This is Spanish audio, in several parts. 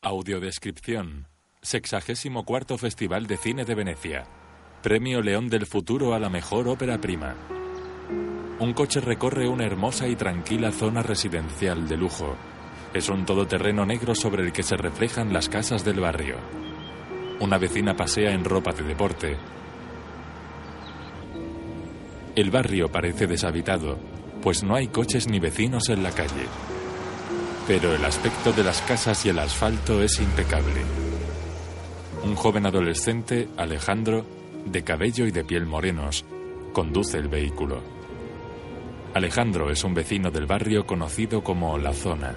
Audiodescripción. Sexagésimo cuarto Festival de Cine de Venecia. Premio León del Futuro a la mejor ópera prima. Un coche recorre una hermosa y tranquila zona residencial de lujo. Es un todoterreno negro sobre el que se reflejan las casas del barrio. Una vecina pasea en ropa de deporte. El barrio parece deshabitado, pues no hay coches ni vecinos en la calle. Pero el aspecto de las casas y el asfalto es impecable. Un joven adolescente, Alejandro, de cabello y de piel morenos, conduce el vehículo. Alejandro es un vecino del barrio conocido como La Zona.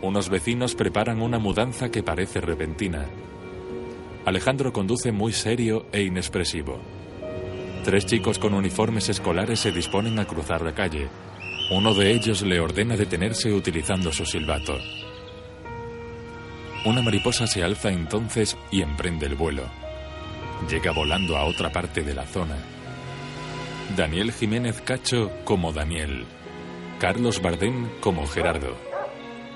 Unos vecinos preparan una mudanza que parece repentina. Alejandro conduce muy serio e inexpresivo. Tres chicos con uniformes escolares se disponen a cruzar la calle. Uno de ellos le ordena detenerse utilizando su silbato. Una mariposa se alza entonces y emprende el vuelo. Llega volando a otra parte de la zona. Daniel Jiménez Cacho como Daniel. Carlos Bardem como Gerardo.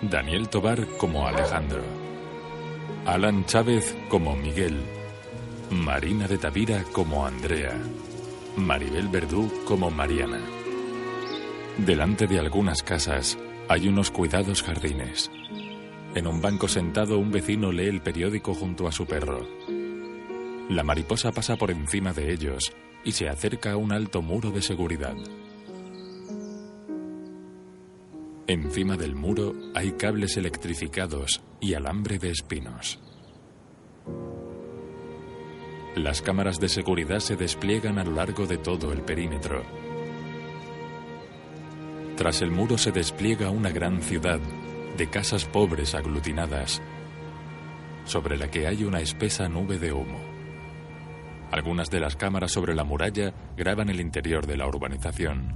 Daniel Tobar como Alejandro. Alan Chávez como Miguel. Marina de Tavira como Andrea. Maribel Verdú como Mariana. Delante de algunas casas hay unos cuidados jardines. En un banco sentado un vecino lee el periódico junto a su perro. La mariposa pasa por encima de ellos y se acerca a un alto muro de seguridad. Encima del muro hay cables electrificados y alambre de espinos. Las cámaras de seguridad se despliegan a lo largo de todo el perímetro. Tras el muro se despliega una gran ciudad de casas pobres aglutinadas, sobre la que hay una espesa nube de humo. Algunas de las cámaras sobre la muralla graban el interior de la urbanización.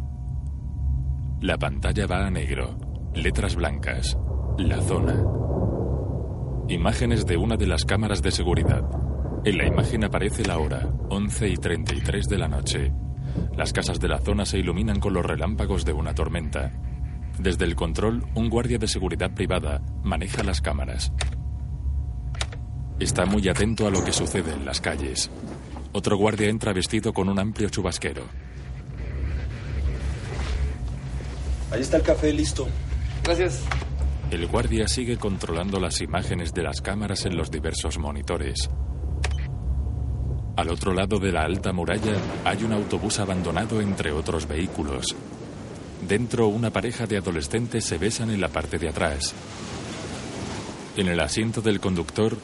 La pantalla va a negro, letras blancas, la zona. Imágenes de una de las cámaras de seguridad. En la imagen aparece la hora, 11 y 33 de la noche. Las casas de la zona se iluminan con los relámpagos de una tormenta. Desde el control, un guardia de seguridad privada maneja las cámaras. Está muy atento a lo que sucede en las calles. Otro guardia entra vestido con un amplio chubasquero. Ahí está el café listo. Gracias. El guardia sigue controlando las imágenes de las cámaras en los diversos monitores. Al otro lado de la alta muralla hay un autobús abandonado entre otros vehículos. Dentro una pareja de adolescentes se besan en la parte de atrás. En el asiento del conductor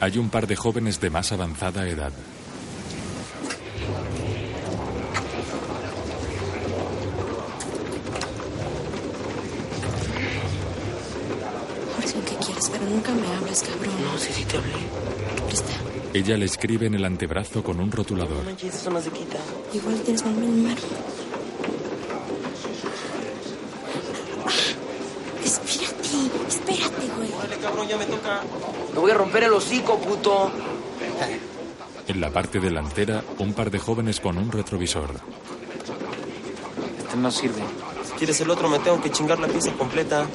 hay un par de jóvenes de más avanzada edad. Jorge, ¿qué quieres? Pero nunca me hables, cabrón. No, sí, sí te hablé. Ella le escribe en el antebrazo con un rotulador. No manches, eso no se quita. Igual tienes mal. Ah, Espérate, espérate, güey. Dale, cabrón, ya me toca. Me voy a romper el hocico, puto. En la parte delantera, un par de jóvenes con un retrovisor. Este no sirve. Si quieres el otro, me tengo que chingar la pieza completa.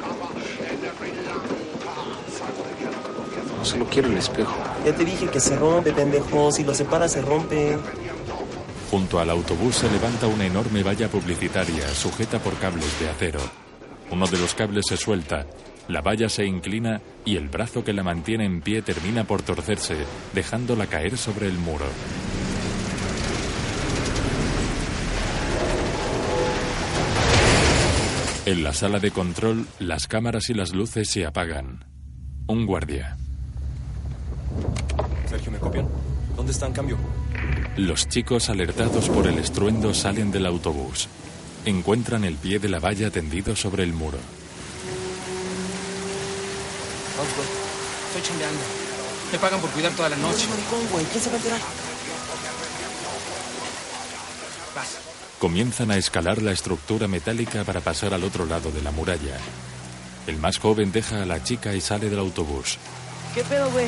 No solo quiero el espejo. Ya te dije que se rompe, pendejo. Si lo separas, se rompe. Junto al autobús se levanta una enorme valla publicitaria sujeta por cables de acero. Uno de los cables se suelta, la valla se inclina y el brazo que la mantiene en pie termina por torcerse, dejándola caer sobre el muro. En la sala de control, las cámaras y las luces se apagan. Un guardia. Sergio, ¿me copian? ¿Dónde está en cambio? Los chicos, alertados por el estruendo, salen del autobús. Encuentran el pie de la valla tendido sobre el muro. Vamos, güey. Estoy chambeando. Me pagan por cuidar toda la noche. maricón, güey. ¿Quién se va a enterar? Vas. Comienzan a escalar la estructura metálica para pasar al otro lado de la muralla. El más joven deja a la chica y sale del autobús. ¿Qué pedo, güey?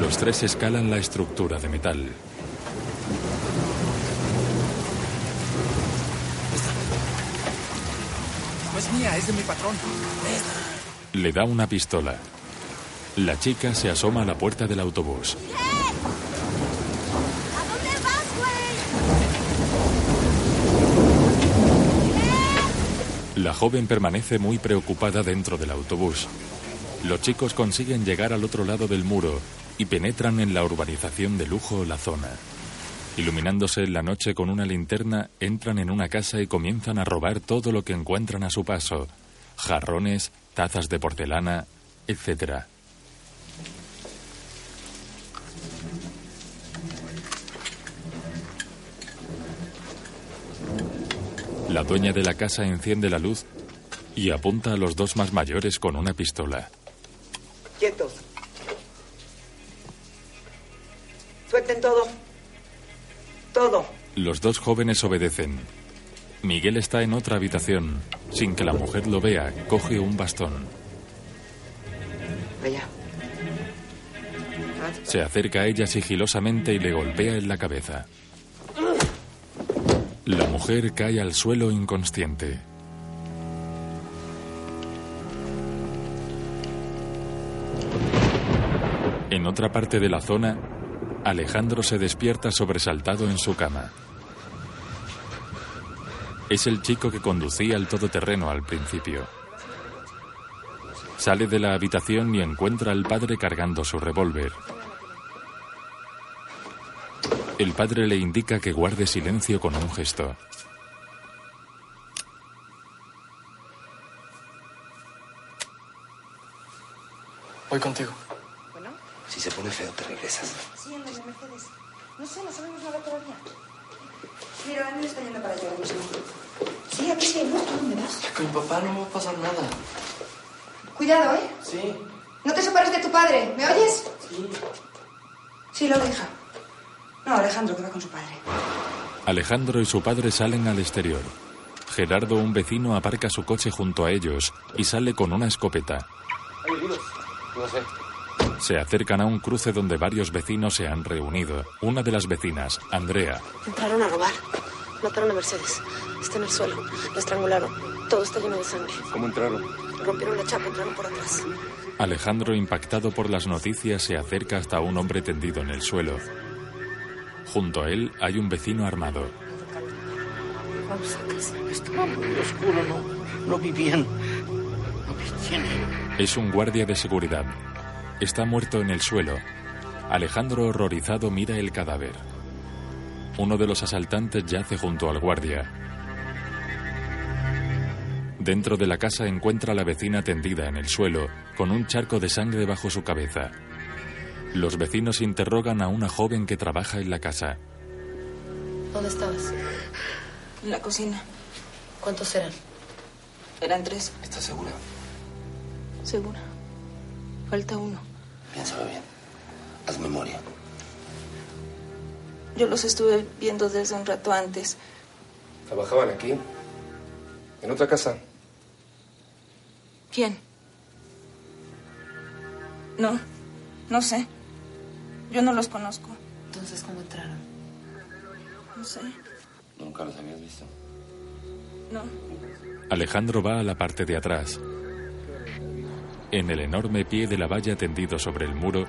Los tres escalan la estructura de metal. mía, es de mi patrón. Le da una pistola. La chica se asoma a la puerta del autobús. ¿A dónde vas, güey? La joven permanece muy preocupada dentro del autobús. Los chicos consiguen llegar al otro lado del muro y penetran en la urbanización de lujo La Zona. Iluminándose en la noche con una linterna, entran en una casa y comienzan a robar todo lo que encuentran a su paso. Jarrones, tazas de porcelana, etc. La dueña de la casa enciende la luz y apunta a los dos más mayores con una pistola. Quietos. Suelten todo. Todo. Los dos jóvenes obedecen. Miguel está en otra habitación. Sin que la mujer lo vea, coge un bastón. Allá. Se acerca a ella sigilosamente y le golpea en la cabeza. La mujer cae al suelo inconsciente. En otra parte de la zona, Alejandro se despierta sobresaltado en su cama. Es el chico que conducía el todoterreno al principio. Sale de la habitación y encuentra al padre cargando su revólver. El padre le indica que guarde silencio con un gesto. Voy contigo. Si se pone feo, te regresas. Sí, anda, la Mercedes. No sé, no sabemos nada todavía. Mira, Daniel está yendo para allá ahora mismo. Sí, aquí sí, ¿no? ¿Tú dónde vas? Con mi papá no me va a pasar nada. Cuidado, ¿eh? Sí, No te separes de tu padre, ¿me oyes? sí. Sí, lo deja. No, Alejandro, que va con su padre. Alejandro y su padre salen al exterior. Gerardo, un vecino, aparca su coche junto a ellos y sale con una escopeta. No sé. Se acercan a un cruce donde varios vecinos se han reunido. Una de las vecinas, Andrea, Entraron a robar. Mataron a Mercedes. Está en el suelo. La estrangularon. Todo está lleno de sangre. ¿Cómo entraron? Rompieron la chapa, entraron por atrás. Alejandro, impactado por las noticias, se acerca hasta un hombre tendido en el suelo. Junto a él hay un vecino armado. Es un guardia de seguridad. Está muerto en el suelo. Alejandro, horrorizado, mira el cadáver. Uno de los asaltantes yace junto al guardia. Dentro de la casa encuentra a la vecina tendida en el suelo, con un charco de sangre bajo su cabeza. Los vecinos interrogan a una joven que trabaja en la casa. ¿Dónde estabas? En la cocina. ¿Cuántos eran? Eran tres, ¿Estás segura? segura. Falta uno. Piénsalo bien. Haz memoria. Yo los estuve viendo desde un rato antes. ¿Trabajaban aquí? ¿En otra casa? ¿Quién? No, no sé. Yo no los conozco. Entonces, ¿cómo entraron? No sé. ¿Nunca los habías visto? No. Alejandro va a la parte de atrás. En el enorme pie de la valla tendido sobre el muro,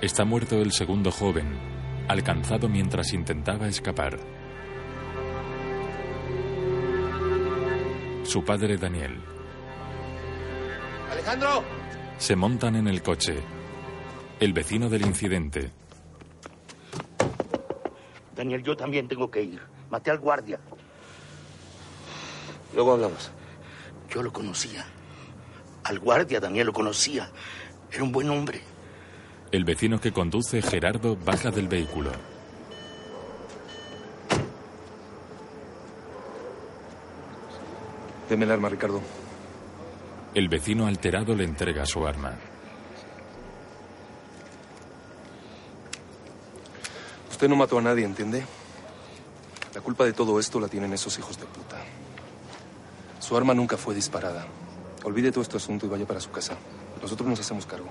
está muerto el segundo joven, alcanzado mientras intentaba escapar. Su padre Daniel. ¡Alejandro! Se montan en el coche. El vecino del incidente. Daniel, yo también tengo que ir. Maté al guardia. Luego hablamos. Yo lo conocía. Al guardia, Daniel, lo conocía. Era un buen hombre. El vecino que conduce, Gerardo, baja del vehículo. Deme el arma, Ricardo. El vecino alterado le entrega su arma. Usted no mató a nadie, ¿entiende? La culpa de todo esto la tienen esos hijos de puta. Su arma nunca fue disparada. Olvide todo este asunto y vaya para su casa. Nosotros nos hacemos cargo.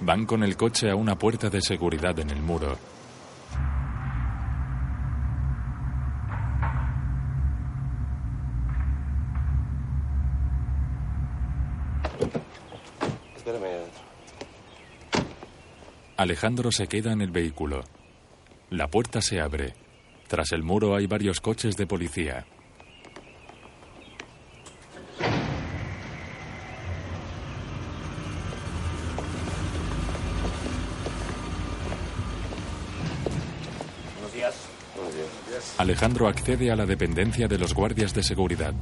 Van con el coche a una puerta de seguridad en el muro. Espérame. Alejandro se queda en el vehículo. La puerta se abre. Tras el muro hay varios coches de policía. Buenos días. Buenos días. Alejandro accede a la dependencia de los guardias de seguridad.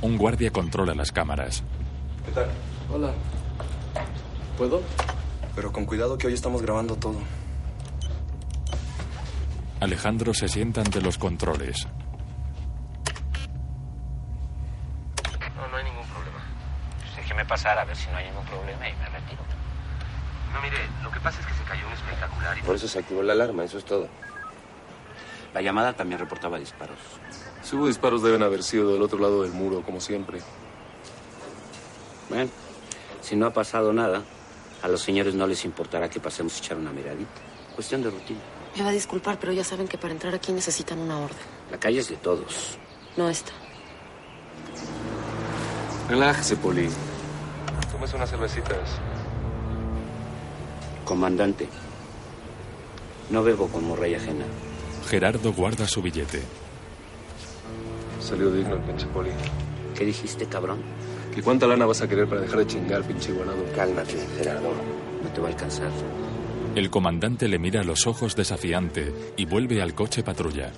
Un guardia controla las cámaras. ¿Qué tal? Hola. ¿Puedo? Pero con cuidado que hoy estamos grabando todo. Alejandro se sienta ante los controles. No, no hay ningún problema. Déjeme pasar a ver si no hay ningún problema y me retiro. No, mire, lo que pasa es que se cayó un espectacular y... Por eso se activó la alarma, eso es todo. La llamada también reportaba disparos. Si hubo disparos deben haber sido del otro lado del muro, como siempre. Bueno, si no ha pasado nada, a los señores no les importará que pasemos a echar una miradita. Cuestión de rutina. Me va a disculpar, pero ya saben que para entrar aquí necesitan una orden. La calle es de todos. No esta. Relájese, Poli. Tómese unas cervecitas. Comandante, no bebo como rey ajena. Gerardo guarda su billete. Salió digno el pinche Poli. ¿Qué dijiste, cabrón? ¿Y cuánta lana vas a querer para dejar de chingar, pinche igualado? Cálmate, Gerardo. No te va a alcanzar. El comandante le mira los ojos desafiante y vuelve al coche patrulla.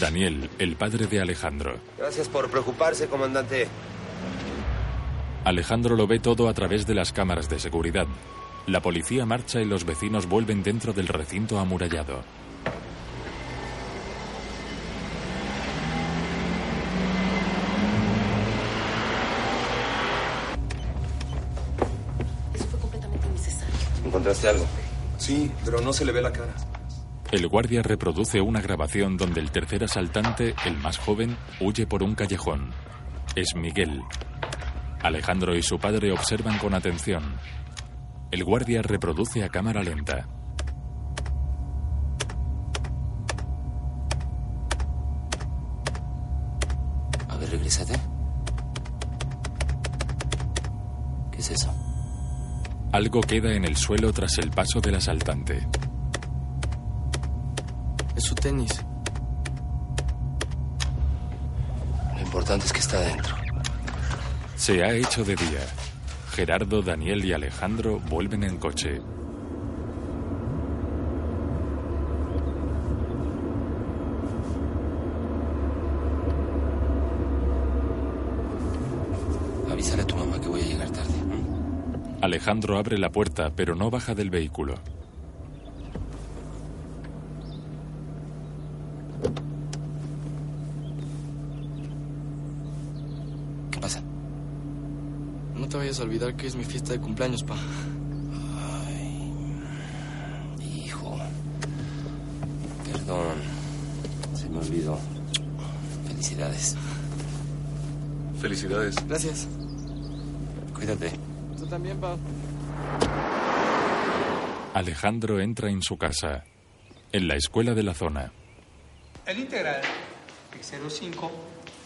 Daniel, el padre de Alejandro. Gracias por preocuparse, comandante. Alejandro lo ve todo a través de las cámaras de seguridad. La policía marcha y los vecinos vuelven dentro del recinto amurallado. Sí, pero no se le ve la cara. El guardia reproduce una grabación donde el tercer asaltante, el más joven, huye por un callejón. Es Miguel. Alejandro y su padre observan con atención. El guardia reproduce a cámara lenta. A ver, regrésate. ¿Qué es eso? Algo queda en el suelo tras el paso del asaltante. Es su tenis. Lo importante es que está adentro. Se ha hecho de día. Gerardo, Daniel y Alejandro vuelven en coche. Avísale a tu mamá que voy a llegar tarde. Alejandro abre la puerta, pero no baja del vehículo. ¿Qué pasa? No te vayas a olvidar que es mi fiesta de cumpleaños, pa. Hijo. Perdón. Se me olvidó. Felicidades. Felicidades. Gracias. Cuídate. También, pa. Alejandro entra en su casa. En la escuela de la zona. El integral de 0,5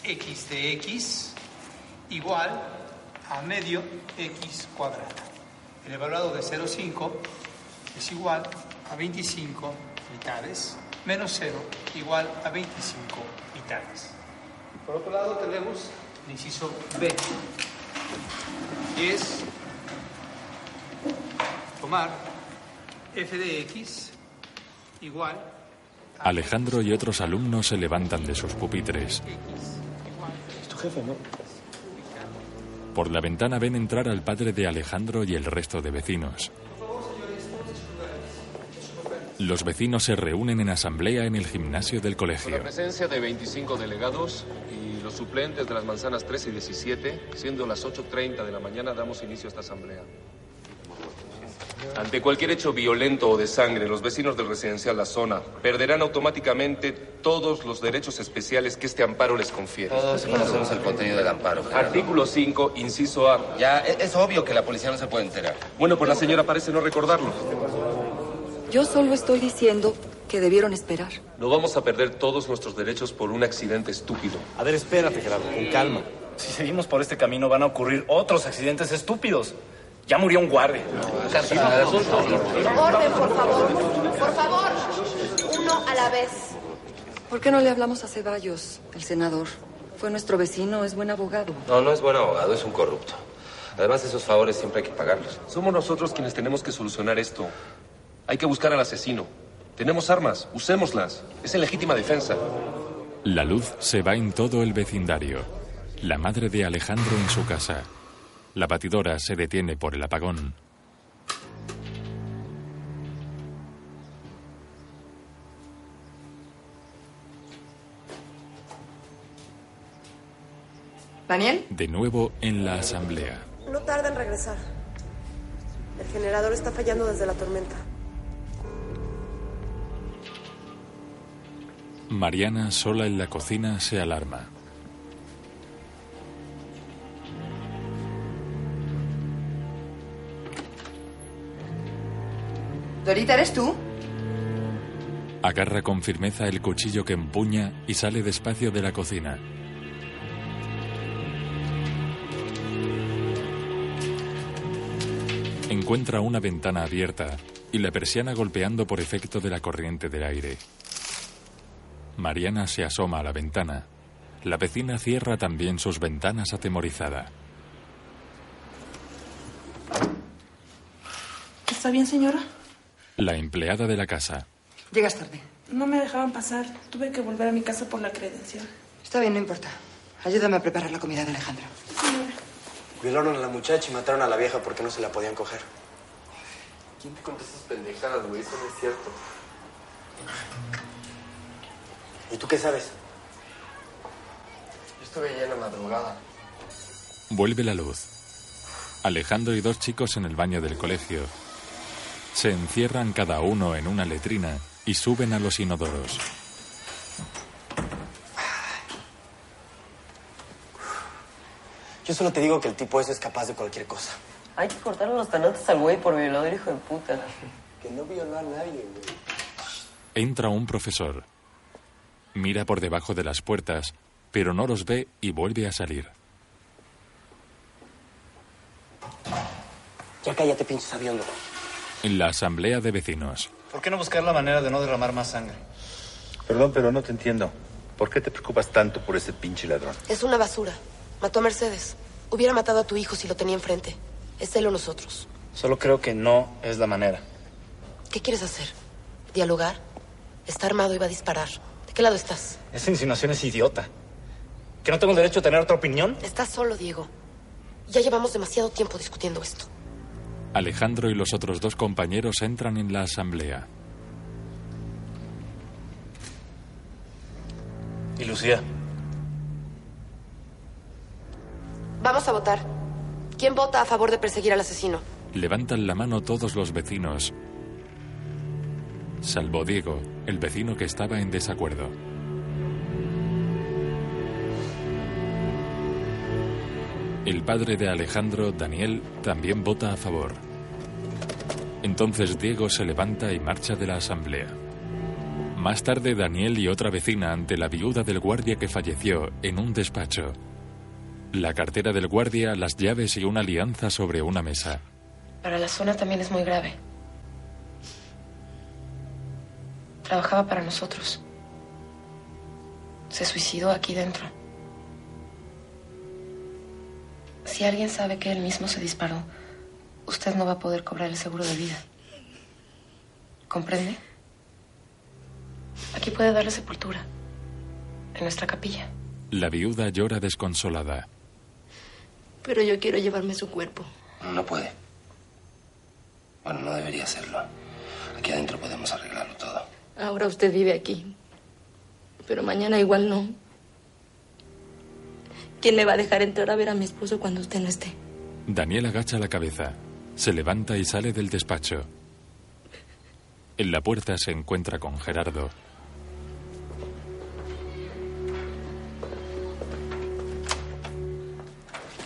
x de x igual a medio x cuadrado. El evaluado de 0,5 es igual a 25 mitades menos 0 igual a 25 mitades. Por otro lado tenemos el inciso B, y es tomar f de x igual Alejandro y otros alumnos se levantan de sus pupitres. Es tu jefe, ¿no? Por la ventana ven entrar al padre de Alejandro y el resto de vecinos. Los vecinos se reúnen en asamblea en el gimnasio del Con colegio. la presencia de 25 delegados y los suplentes de las manzanas 13 y 17, siendo las 8.30 de la mañana, damos inicio a esta asamblea. Ante cualquier hecho violento o de sangre, los vecinos del residencial La Zona perderán automáticamente todos los derechos especiales que este amparo les confiere. Todos conocemos el contenido del amparo. Gerardo. Artículo 5, inciso A. Ya, e- es obvio que la policía no se puede enterar. Bueno, pues la señora parece no recordarlo. Yo solo estoy diciendo que debieron esperar. No vamos a perder todos nuestros derechos por un accidente estúpido. A ver, espérate, Gerardo, con calma. Si seguimos por este camino van a ocurrir otros accidentes estúpidos. Ya murió un guardia. Orden, por favor. Por favor. Uno a la vez. ¿Por qué no le hablamos a Ceballos, el senador? Fue nuestro vecino, es buen abogado. No, no es buen abogado, es un corrupto. Además, esos favores siempre hay que pagarlos. Somos nosotros quienes tenemos que solucionar esto. Hay que buscar al asesino. Tenemos armas, usémoslas. Es en legítima defensa. La luz se va en todo el vecindario. La madre de Alejandro en su casa. La batidora se detiene por el apagón. ¿Daniel? De nuevo en la asamblea. No tarda en regresar. El generador está fallando desde la tormenta. Mariana, sola en la cocina, se alarma. Dorita, ¿eres tú? Agarra con firmeza el cuchillo que empuña y sale despacio de la cocina. Encuentra una ventana abierta y la persiana golpeando por efecto de la corriente del aire. Mariana se asoma a la ventana. La vecina cierra también sus ventanas atemorizada. ¿Está bien, señora? La empleada de la casa. Llegas tarde. No me dejaban pasar. Tuve que volver a mi casa por la credencial. Está bien, no importa. Ayúdame a preparar la comida de Alejandro. Violaron a la muchacha y mataron a la vieja porque no se la podían coger. ¿Quién te contó esas pendejadas, güey? Eso no es cierto. ¿Y tú qué sabes? Yo estuve allá en la madrugada. Vuelve la luz. Alejandro y dos chicos en el baño del colegio. Se encierran cada uno en una letrina y suben a los inodoros. Yo solo te digo que el tipo ese es capaz de cualquier cosa. Hay que cortarle los tanates al güey por violador, hijo de puta. Que no violó a nadie, güey. Entra un profesor. Mira por debajo de las puertas, pero no los ve y vuelve a salir. Ya cállate, pinche sabiondo. En la asamblea de vecinos. ¿Por qué no buscar la manera de no derramar más sangre? Perdón, pero no te entiendo. ¿Por qué te preocupas tanto por ese pinche ladrón? Es una basura. Mató a Mercedes. Hubiera matado a tu hijo si lo tenía enfrente. Es él o nosotros. Solo creo que no es la manera. ¿Qué quieres hacer? ¿Dialogar? Está armado y va a disparar. ¿De qué lado estás? Esa insinuación es idiota. ¿Que no tengo el derecho a tener otra opinión? Estás solo, Diego. Ya llevamos demasiado tiempo discutiendo esto. Alejandro y los otros dos compañeros entran en la asamblea. ¿Y Lucía? Vamos a votar. ¿Quién vota a favor de perseguir al asesino? Levantan la mano todos los vecinos, salvo Diego, el vecino que estaba en desacuerdo. El padre de Alejandro, Daniel, también vota a favor. Entonces Diego se levanta y marcha de la asamblea. Más tarde, Daniel y otra vecina ante la viuda del guardia que falleció en un despacho. La cartera del guardia, las llaves y una alianza sobre una mesa. Para la zona también es muy grave. Trabajaba para nosotros. Se suicidó aquí dentro. Si alguien sabe que él mismo se disparó, usted no va a poder cobrar el seguro de vida. ¿Comprende? Aquí puede darle sepultura. En nuestra capilla. La viuda llora desconsolada. Pero yo quiero llevarme su cuerpo. No puede. Bueno, no debería hacerlo. Aquí adentro podemos arreglarlo todo. Ahora usted vive aquí. Pero mañana igual no. ¿Quién me va a dejar entrar a ver a mi esposo cuando usted no esté? Daniel agacha la cabeza, se levanta y sale del despacho. En la puerta se encuentra con Gerardo.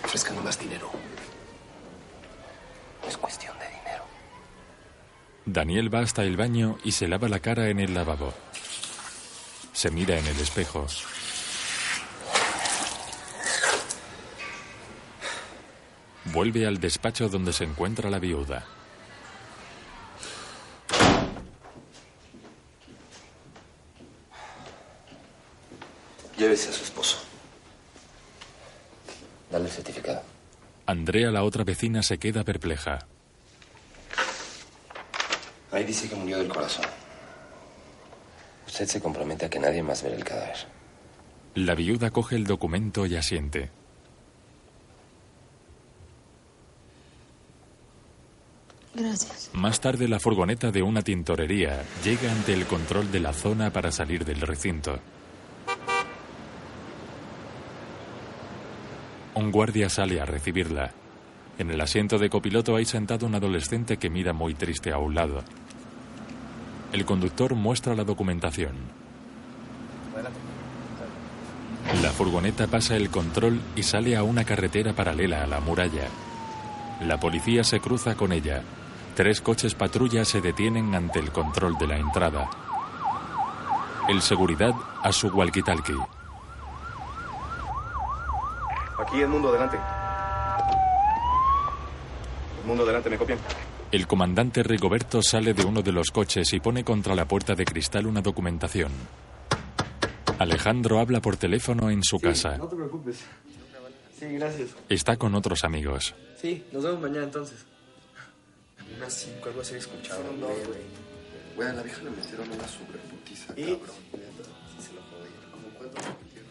Ofrezcan más dinero. Es cuestión de dinero. Daniel va hasta el baño y se lava la cara en el lavabo. Se mira en el espejo. Vuelve al despacho donde se encuentra la viuda. Llévese a su esposo. Dale el certificado. Andrea, la otra vecina, se queda perpleja. Ahí dice que murió del corazón. Usted se compromete a que nadie más vea el cadáver. La viuda coge el documento y asiente. Gracias. Más tarde, la furgoneta de una tintorería llega ante el control de la zona para salir del recinto. Un guardia sale a recibirla. En el asiento de copiloto hay sentado un adolescente que mira muy triste a un lado. El conductor muestra la documentación. La furgoneta pasa el control y sale a una carretera paralela a la muralla. La policía se cruza con ella. Tres coches patrulla se detienen ante el control de la entrada. El seguridad a su walkie-talkie. Aquí el mundo adelante. El mundo adelante, ¿me copian? El comandante Rigoberto sale de uno de los coches y pone contra la puerta de cristal una documentación. Alejandro habla por teléfono en su casa. No te preocupes. Sí, gracias. Está con otros amigos. Sí, nos vemos mañana entonces. Unas cinco, algo así he escuchado. Fueron dos, güey. Güey, a la vieja le metieron una sobreputiza, ¿Y? cabrón. Sí se lo jodieron. ¿Cómo cuánto le metieron?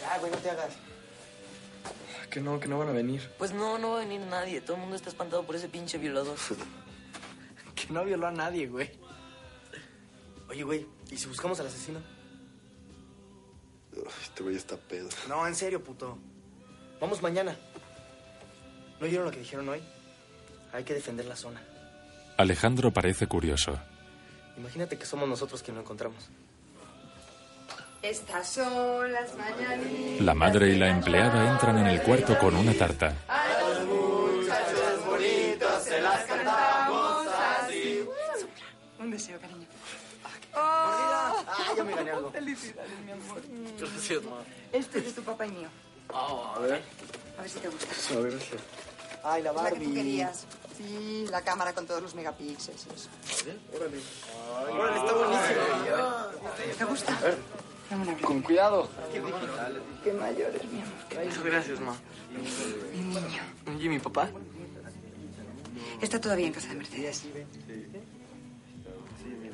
Ya, güey, no te hagas. Que no, que no van a venir. Pues no, no va a venir nadie. Todo el mundo está espantado por ese pinche violador. Que no violó a nadie, güey. Oye, güey, ¿y si buscamos al asesino? Este güey está pedo. No, en serio, puto. Vamos mañana. ¿No oyeron lo que dijeron hoy? Hay que defender la zona. Alejandro parece curioso. Imagínate que somos nosotros quien lo encontramos. Estas son las mañanitas. La madre y la empleada entran en el cuarto con una tarta. A los muchachos bonitos se las cantamos así. Un deseo, cariño. ¡Ah, ya me gané algo! Felicidades, mi amor. Gracias, ma. Este es de tu papá y mío. a ver. A ver si te gusta. A ver, gracias. Ay, la Es la que Barbie. tú querías. Sí, la cámara con todos los megapíxeles. Órale. Órale, está buenísimo. ¿Te gusta? Con cuidado. Qué mayor es mi amor. Muchas gracias, ma. Mi niño. ¿Y mi papá? Está todavía en casa de Mercedes.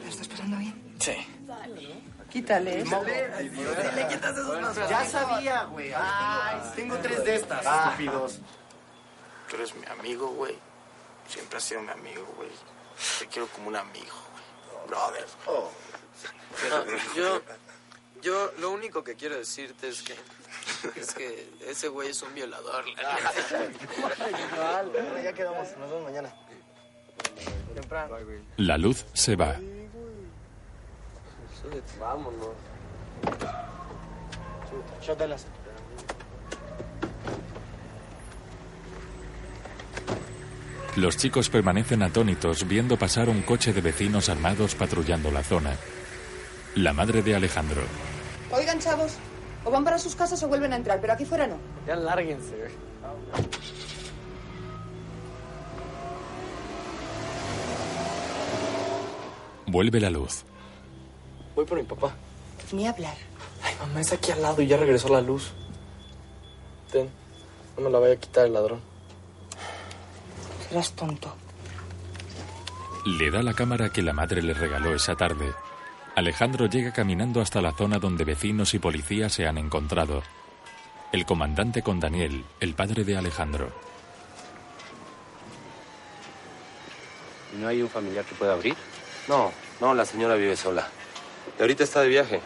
¿Lo estás pasando bien? Sí. Quítale eso. Le quitas esos más. Ya sabía, güey. Ay, tengo tres de estas. Estúpidos. Tú eres mi amigo, güey. Siempre has sido mi amigo, güey. Te quiero como un amigo, güey. Brother. No, yo, yo lo único que quiero decirte es que, es que ese güey es un violador. ya quedamos. Nos vemos mañana. Temprano. La luz se va. Vámonos. Shótelas. Los chicos permanecen atónitos viendo pasar un coche de vecinos armados patrullando la zona. La madre de Alejandro. Oigan, chavos. O van para sus casas o vuelven a entrar, pero aquí fuera no. Ya lárguense. Vuelve la luz. Voy por mi papá. Ni hablar. Ay, mamá, es aquí al lado y ya regresó la luz. Ten. No me la vaya a quitar el ladrón. Serás tonto. Le da la cámara que la madre le regaló esa tarde. Alejandro llega caminando hasta la zona donde vecinos y policías se han encontrado. El comandante con Daniel, el padre de Alejandro. ¿No hay un familiar que pueda abrir? No, no, la señora vive sola. Y ahorita está de viaje.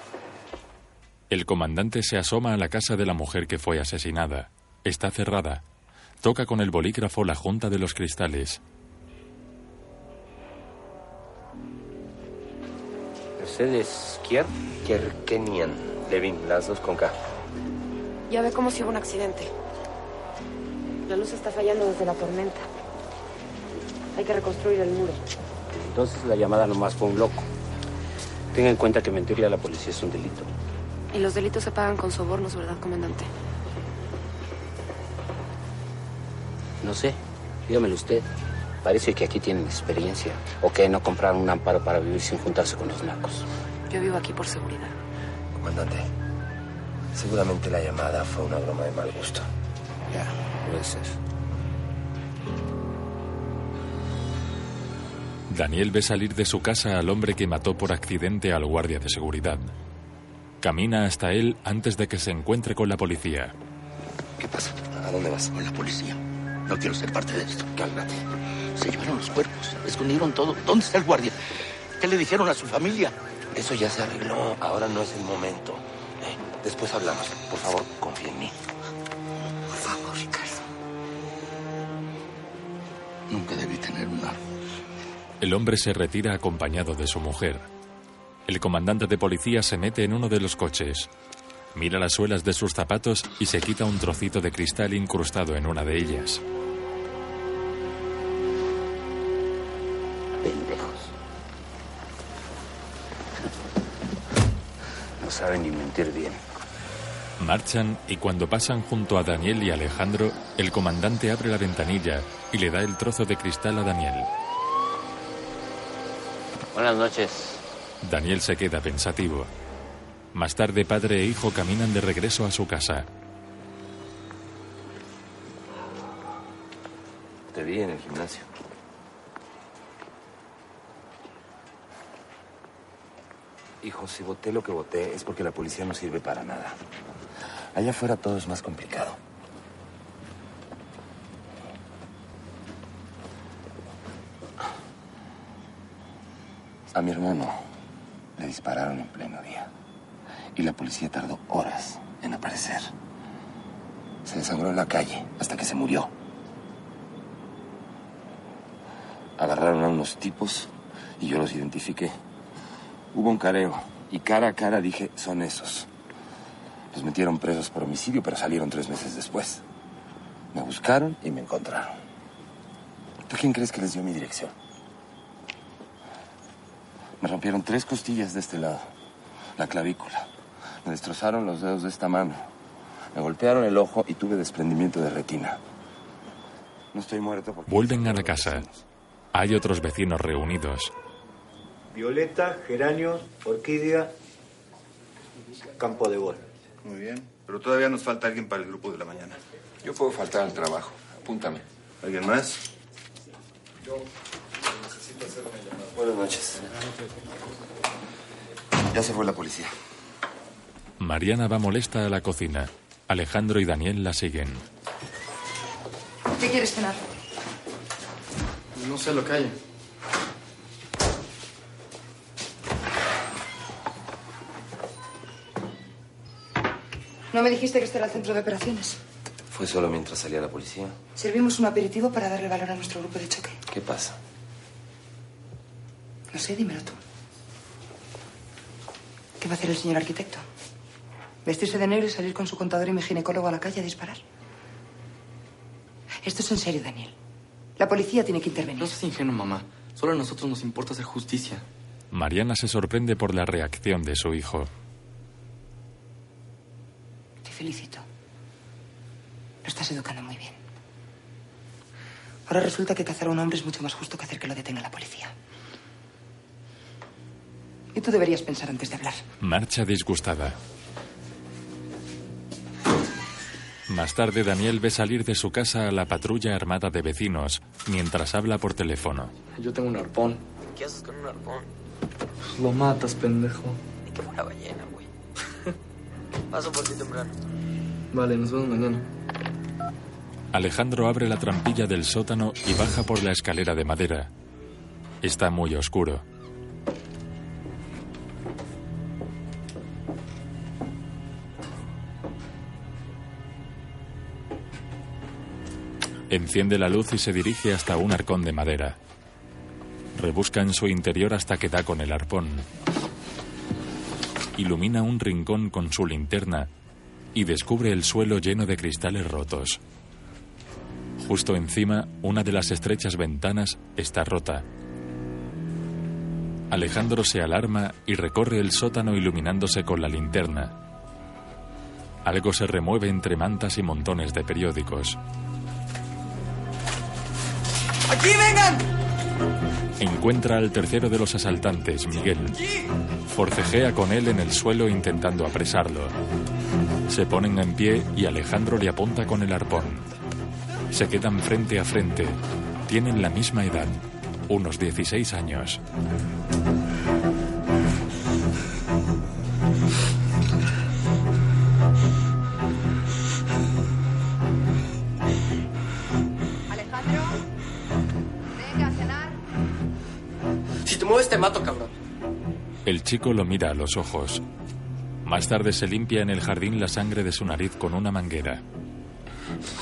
El comandante se asoma a la casa de la mujer que fue asesinada. Está cerrada. Toca con el bolígrafo la junta de los cristales. Mercedes Kier, Kierkenian, Levin, las dos con K. Ya ve como si hubo un accidente. La luz está fallando desde la tormenta. Hay que reconstruir el muro. Entonces la llamada nomás fue un loco. Tenga en cuenta que mentirle a la policía es un delito. Y los delitos se pagan con sobornos, ¿verdad, comandante? No sé, dígamelo usted. Parece que aquí tienen experiencia. O que no compraron un amparo para vivir sin juntarse con los narcos. Yo vivo aquí por seguridad. Comandante, seguramente la llamada fue una broma de mal gusto. Ya, puede ser. Daniel ve salir de su casa al hombre que mató por accidente al guardia de seguridad. Camina hasta él antes de que se encuentre con la policía. ¿Qué pasa? ¿A dónde vas? Con la policía. No quiero ser parte de esto. Cálmate. Se llevaron los cuerpos, escondieron todo. ¿Dónde está el guardia? ¿Qué le dijeron a su familia? Eso ya se arregló. Ahora no es el momento. Eh, después hablamos. Por favor, confía en mí. Por favor, Ricardo. Nunca debí tener un arma. El hombre se retira acompañado de su mujer. El comandante de policía se mete en uno de los coches. Mira las suelas de sus zapatos y se quita un trocito de cristal incrustado en una de ellas. Pendejos. No saben ni mentir bien. Marchan y cuando pasan junto a Daniel y Alejandro, el comandante abre la ventanilla y le da el trozo de cristal a Daniel. Buenas noches. Daniel se queda pensativo. Más tarde, padre e hijo caminan de regreso a su casa. Te vi en el gimnasio. Hijo, si voté lo que voté es porque la policía no sirve para nada. Allá afuera todo es más complicado. A mi hermano le dispararon en pleno día. Y la policía tardó horas en aparecer. Se desangró en la calle hasta que se murió. Agarraron a unos tipos y yo los identifiqué. Hubo un careo y cara a cara dije, son esos. Los metieron presos por homicidio, pero salieron tres meses después. Me buscaron y me encontraron. ¿Tú quién crees que les dio mi dirección? Me rompieron tres costillas de este lado, la clavícula. Me destrozaron los dedos de esta mano. Me golpearon el ojo y tuve desprendimiento de retina. No estoy muerto porque... Vuelven a la casa. Hay otros vecinos reunidos. Violeta, geranios, orquídea, campo de gol. Muy bien. Pero todavía nos falta alguien para el grupo de la mañana. Yo puedo faltar al trabajo. Apúntame. ¿Alguien más? Yo necesito hacer una llamada. Buenas noches. Ya se fue la policía. Mariana va molesta a la cocina. Alejandro y Daniel la siguen. ¿Qué quieres cenar? No sé lo que haya. ¿No me dijiste que este era el centro de operaciones? Fue solo mientras salía la policía. Servimos un aperitivo para darle valor a nuestro grupo de choque. ¿Qué pasa? No sé, dímelo tú. ¿Qué va a hacer el señor arquitecto? ¿Vestirse de negro y salir con su contador y mi ginecólogo a la calle a disparar? Esto es en serio, Daniel. La policía tiene que intervenir. No seas ingenuo, mamá. Solo a nosotros nos importa hacer justicia. Mariana se sorprende por la reacción de su hijo. Felicito. Lo estás educando muy bien. Ahora resulta que cazar a un hombre es mucho más justo que hacer que lo detenga la policía. Y tú deberías pensar antes de hablar. Marcha disgustada. Más tarde, Daniel ve salir de su casa a la patrulla armada de vecinos mientras habla por teléfono. Yo tengo un arpón. ¿Qué haces con un arpón? Lo matas, pendejo. Ni que fuera ballena. Paso por ti temprano. Vale, nos vemos mañana. Alejandro abre la trampilla del sótano y baja por la escalera de madera. Está muy oscuro. Enciende la luz y se dirige hasta un arcón de madera. Rebusca en su interior hasta que da con el arpón. Ilumina un rincón con su linterna y descubre el suelo lleno de cristales rotos. Justo encima, una de las estrechas ventanas está rota. Alejandro se alarma y recorre el sótano iluminándose con la linterna. Algo se remueve entre mantas y montones de periódicos. ¡Aquí vengan! Encuentra al tercero de los asaltantes, Miguel. Forcejea con él en el suelo intentando apresarlo. Se ponen en pie y Alejandro le apunta con el arpón. Se quedan frente a frente. Tienen la misma edad, unos 16 años. Te mato, cabrón. El chico lo mira a los ojos. Más tarde se limpia en el jardín la sangre de su nariz con una manguera.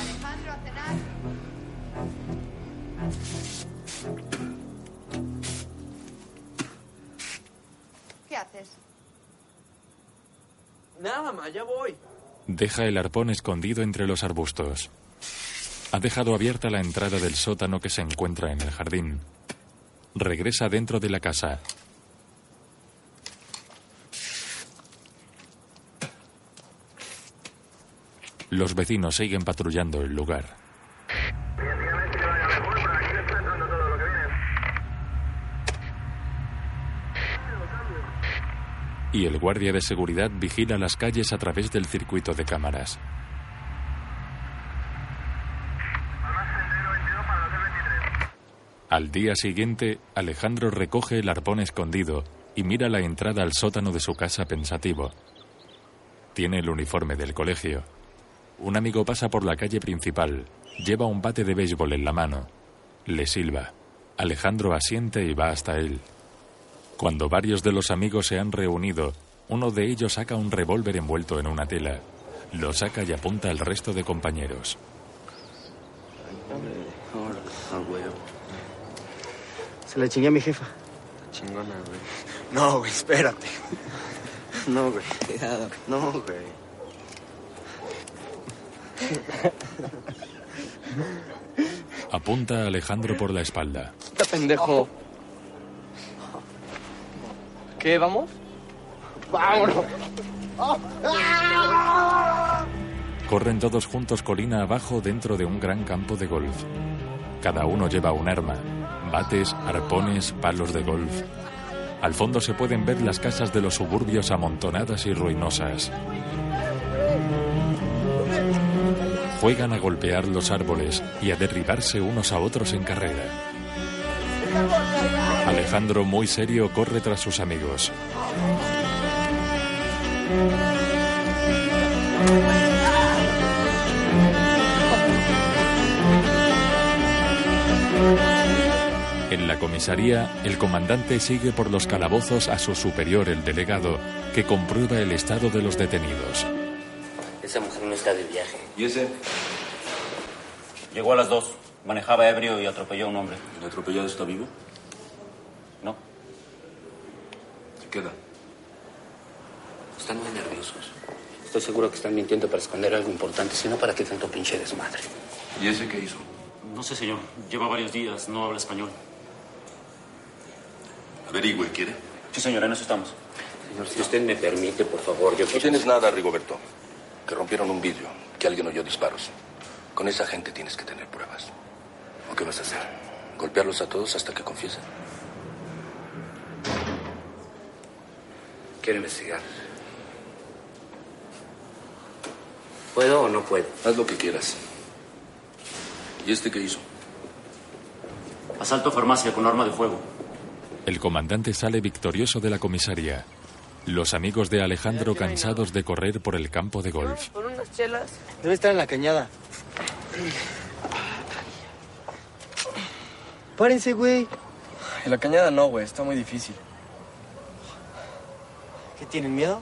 Alejandro, a cenar. ¿Qué haces? Nada más, ya voy. Deja el arpón escondido entre los arbustos. Ha dejado abierta la entrada del sótano que se encuentra en el jardín. Regresa dentro de la casa. Los vecinos siguen patrullando el lugar. Y el guardia de seguridad vigila las calles a través del circuito de cámaras. Al día siguiente, Alejandro recoge el arpón escondido y mira la entrada al sótano de su casa pensativo. Tiene el uniforme del colegio. Un amigo pasa por la calle principal. Lleva un bate de béisbol en la mano. Le silba. Alejandro asiente y va hasta él. Cuando varios de los amigos se han reunido, uno de ellos saca un revólver envuelto en una tela. Lo saca y apunta al resto de compañeros. Se la chingué a mi jefa. Chingona, güey. No, güey, espérate. No, güey. Cuidado. No, güey. Apunta a Alejandro por la espalda. Está pendejo. ¿Qué, vamos? ¡Vámonos! Corren todos juntos colina abajo dentro de un gran campo de golf. Cada uno lleva un arma, bates, arpones, palos de golf. Al fondo se pueden ver las casas de los suburbios amontonadas y ruinosas. Juegan a golpear los árboles y a derribarse unos a otros en carrera. Alejandro, muy serio, corre tras sus amigos. En la comisaría, el comandante sigue por los calabozos a su superior, el delegado, que comprueba el estado de los detenidos. Esa mujer no está de viaje. ¿Y ese? Llegó a las dos. Manejaba ebrio y atropelló a un hombre. ¿El atropellado está vivo? No. Se queda. Están muy nerviosos. Estoy seguro que están mintiendo para esconder algo importante, sino para que tanto pinche desmadre. ¿Y ese qué hizo? No sé, señor. Lleva varios días, no habla español. Averigüe, ¿quiere? Sí, señora, en eso estamos. Señor, si usted me permite, por favor, yo No tienes nada, Rigoberto. Que rompieron un vidrio, que alguien oyó disparos. Con esa gente tienes que tener pruebas. ¿O qué vas a hacer? ¿Golpearlos a todos hasta que confiesen? Quiero investigar. ¿Puedo o no puedo? Haz lo que quieras. ¿Y este qué hizo? Asalto a farmacia con arma de fuego. El comandante sale victorioso de la comisaría. Los amigos de Alejandro cansados de correr por el campo de golf. ¿Con unas chelas? Debe estar en la cañada. Párense, güey. En la cañada no, güey. Está muy difícil. ¿Qué tienen miedo?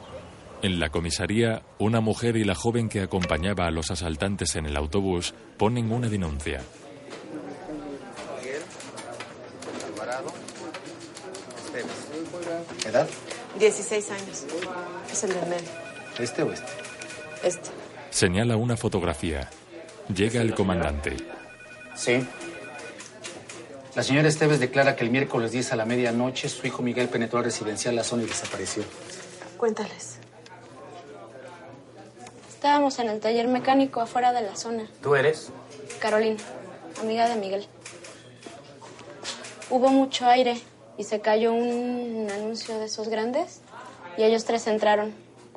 En la comisaría, una mujer y la joven que acompañaba a los asaltantes en el autobús ponen una denuncia. Miguel. Alvarado. ¿Edad? 16 años. Es el del medio. ¿Este o este? Este. Señala una fotografía. Llega el comandante. Sí. La señora Esteves declara que el miércoles 10 a la medianoche su hijo Miguel penetró al residencial La Zona y desapareció. Cuéntales. Estábamos en el taller mecánico afuera de la zona. ¿Tú eres? Carolina, amiga de Miguel. hubo mucho aire y se cayó un anuncio de esos grandes y ellos tres entraron.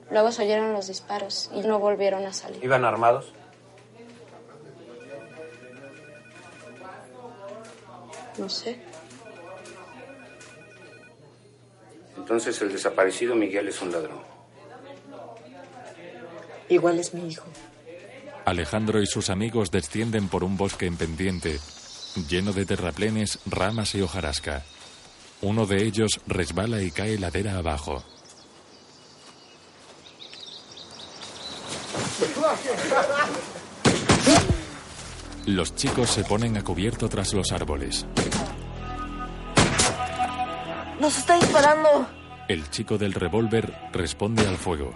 Luego se oyeron los disparos y no volvieron a salir. ¿Iban armados? No sé. Entonces el desaparecido Miguel es un ladrón. Igual es mi hijo. Alejandro y sus amigos descienden por un bosque en pendiente, lleno de terraplenes, ramas y hojarasca. Uno de ellos resbala y cae ladera abajo. Los chicos se ponen a cubierto tras los árboles. ¡Nos está disparando! El chico del revólver responde al fuego.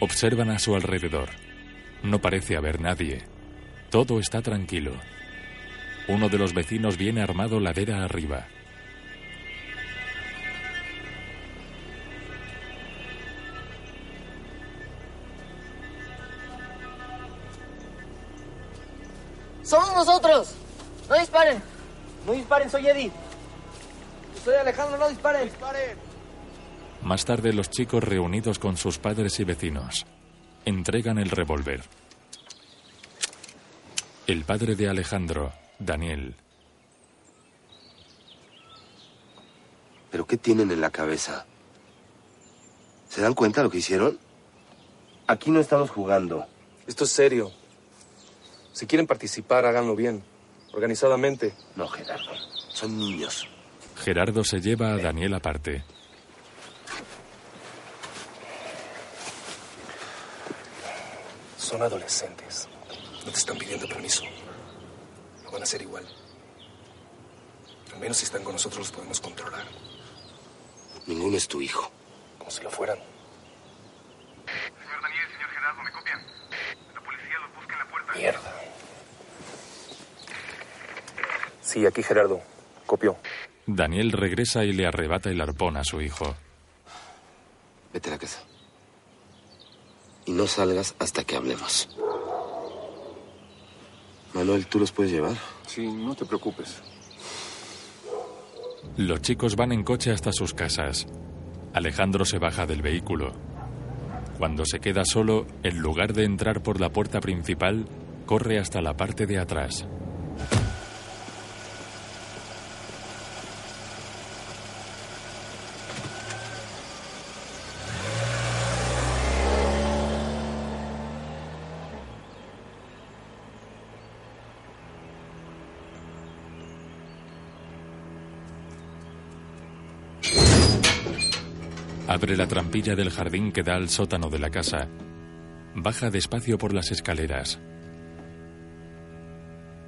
Observan a su alrededor. No parece haber nadie. Todo está tranquilo. Uno de los vecinos viene armado ladera arriba. ¡Somos nosotros! ¡No disparen! ¡No disparen! ¡Soy Eddie! ¡Soy Alejandro! ¡No disparen! ¡Disparen! Más tarde los chicos reunidos con sus padres y vecinos entregan el revólver. El padre de Alejandro, Daniel, ¿Pero qué tienen en la cabeza? ¿Se dan cuenta de lo que hicieron? Aquí no estamos jugando. Esto es serio. Si quieren participar, háganlo bien. Organizadamente. No, Gerardo. Son niños. Gerardo se lleva a Daniel aparte. Son adolescentes. No te están pidiendo permiso. Lo van a hacer igual. Al menos si están con nosotros los podemos controlar. Ninguno es tu hijo. Como si lo fueran. Señor Daniel, señor Gerardo, ¿me copian? La policía los busca en la puerta. Mierda. Sí, aquí Gerardo. Copió. Daniel regresa y le arrebata el arpón a su hijo. Vete a la casa. Y no salgas hasta que hablemos. Manuel, ¿tú los puedes llevar? Sí, no te preocupes. Los chicos van en coche hasta sus casas. Alejandro se baja del vehículo. Cuando se queda solo, en lugar de entrar por la puerta principal, corre hasta la parte de atrás. Abre la trampilla del jardín que da al sótano de la casa. Baja despacio por las escaleras.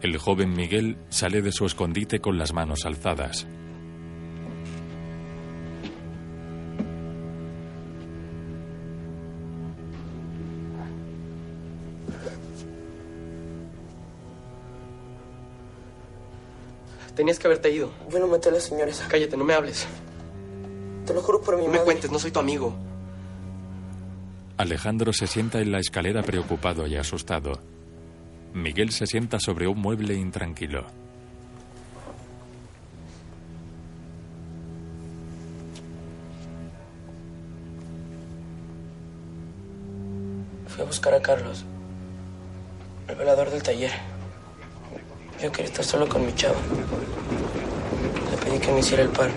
El joven Miguel sale de su escondite con las manos alzadas. Tenías que haberte ido. Yo no maté a las señores. Cállate, no me hables. Te lo juro por mi No madre. me cuentes, no soy tu amigo. Alejandro se sienta en la escalera preocupado y asustado. Miguel se sienta sobre un mueble intranquilo. Fui a buscar a Carlos, el velador del taller. Yo quería estar solo con mi chavo. Le pedí que me hiciera el par.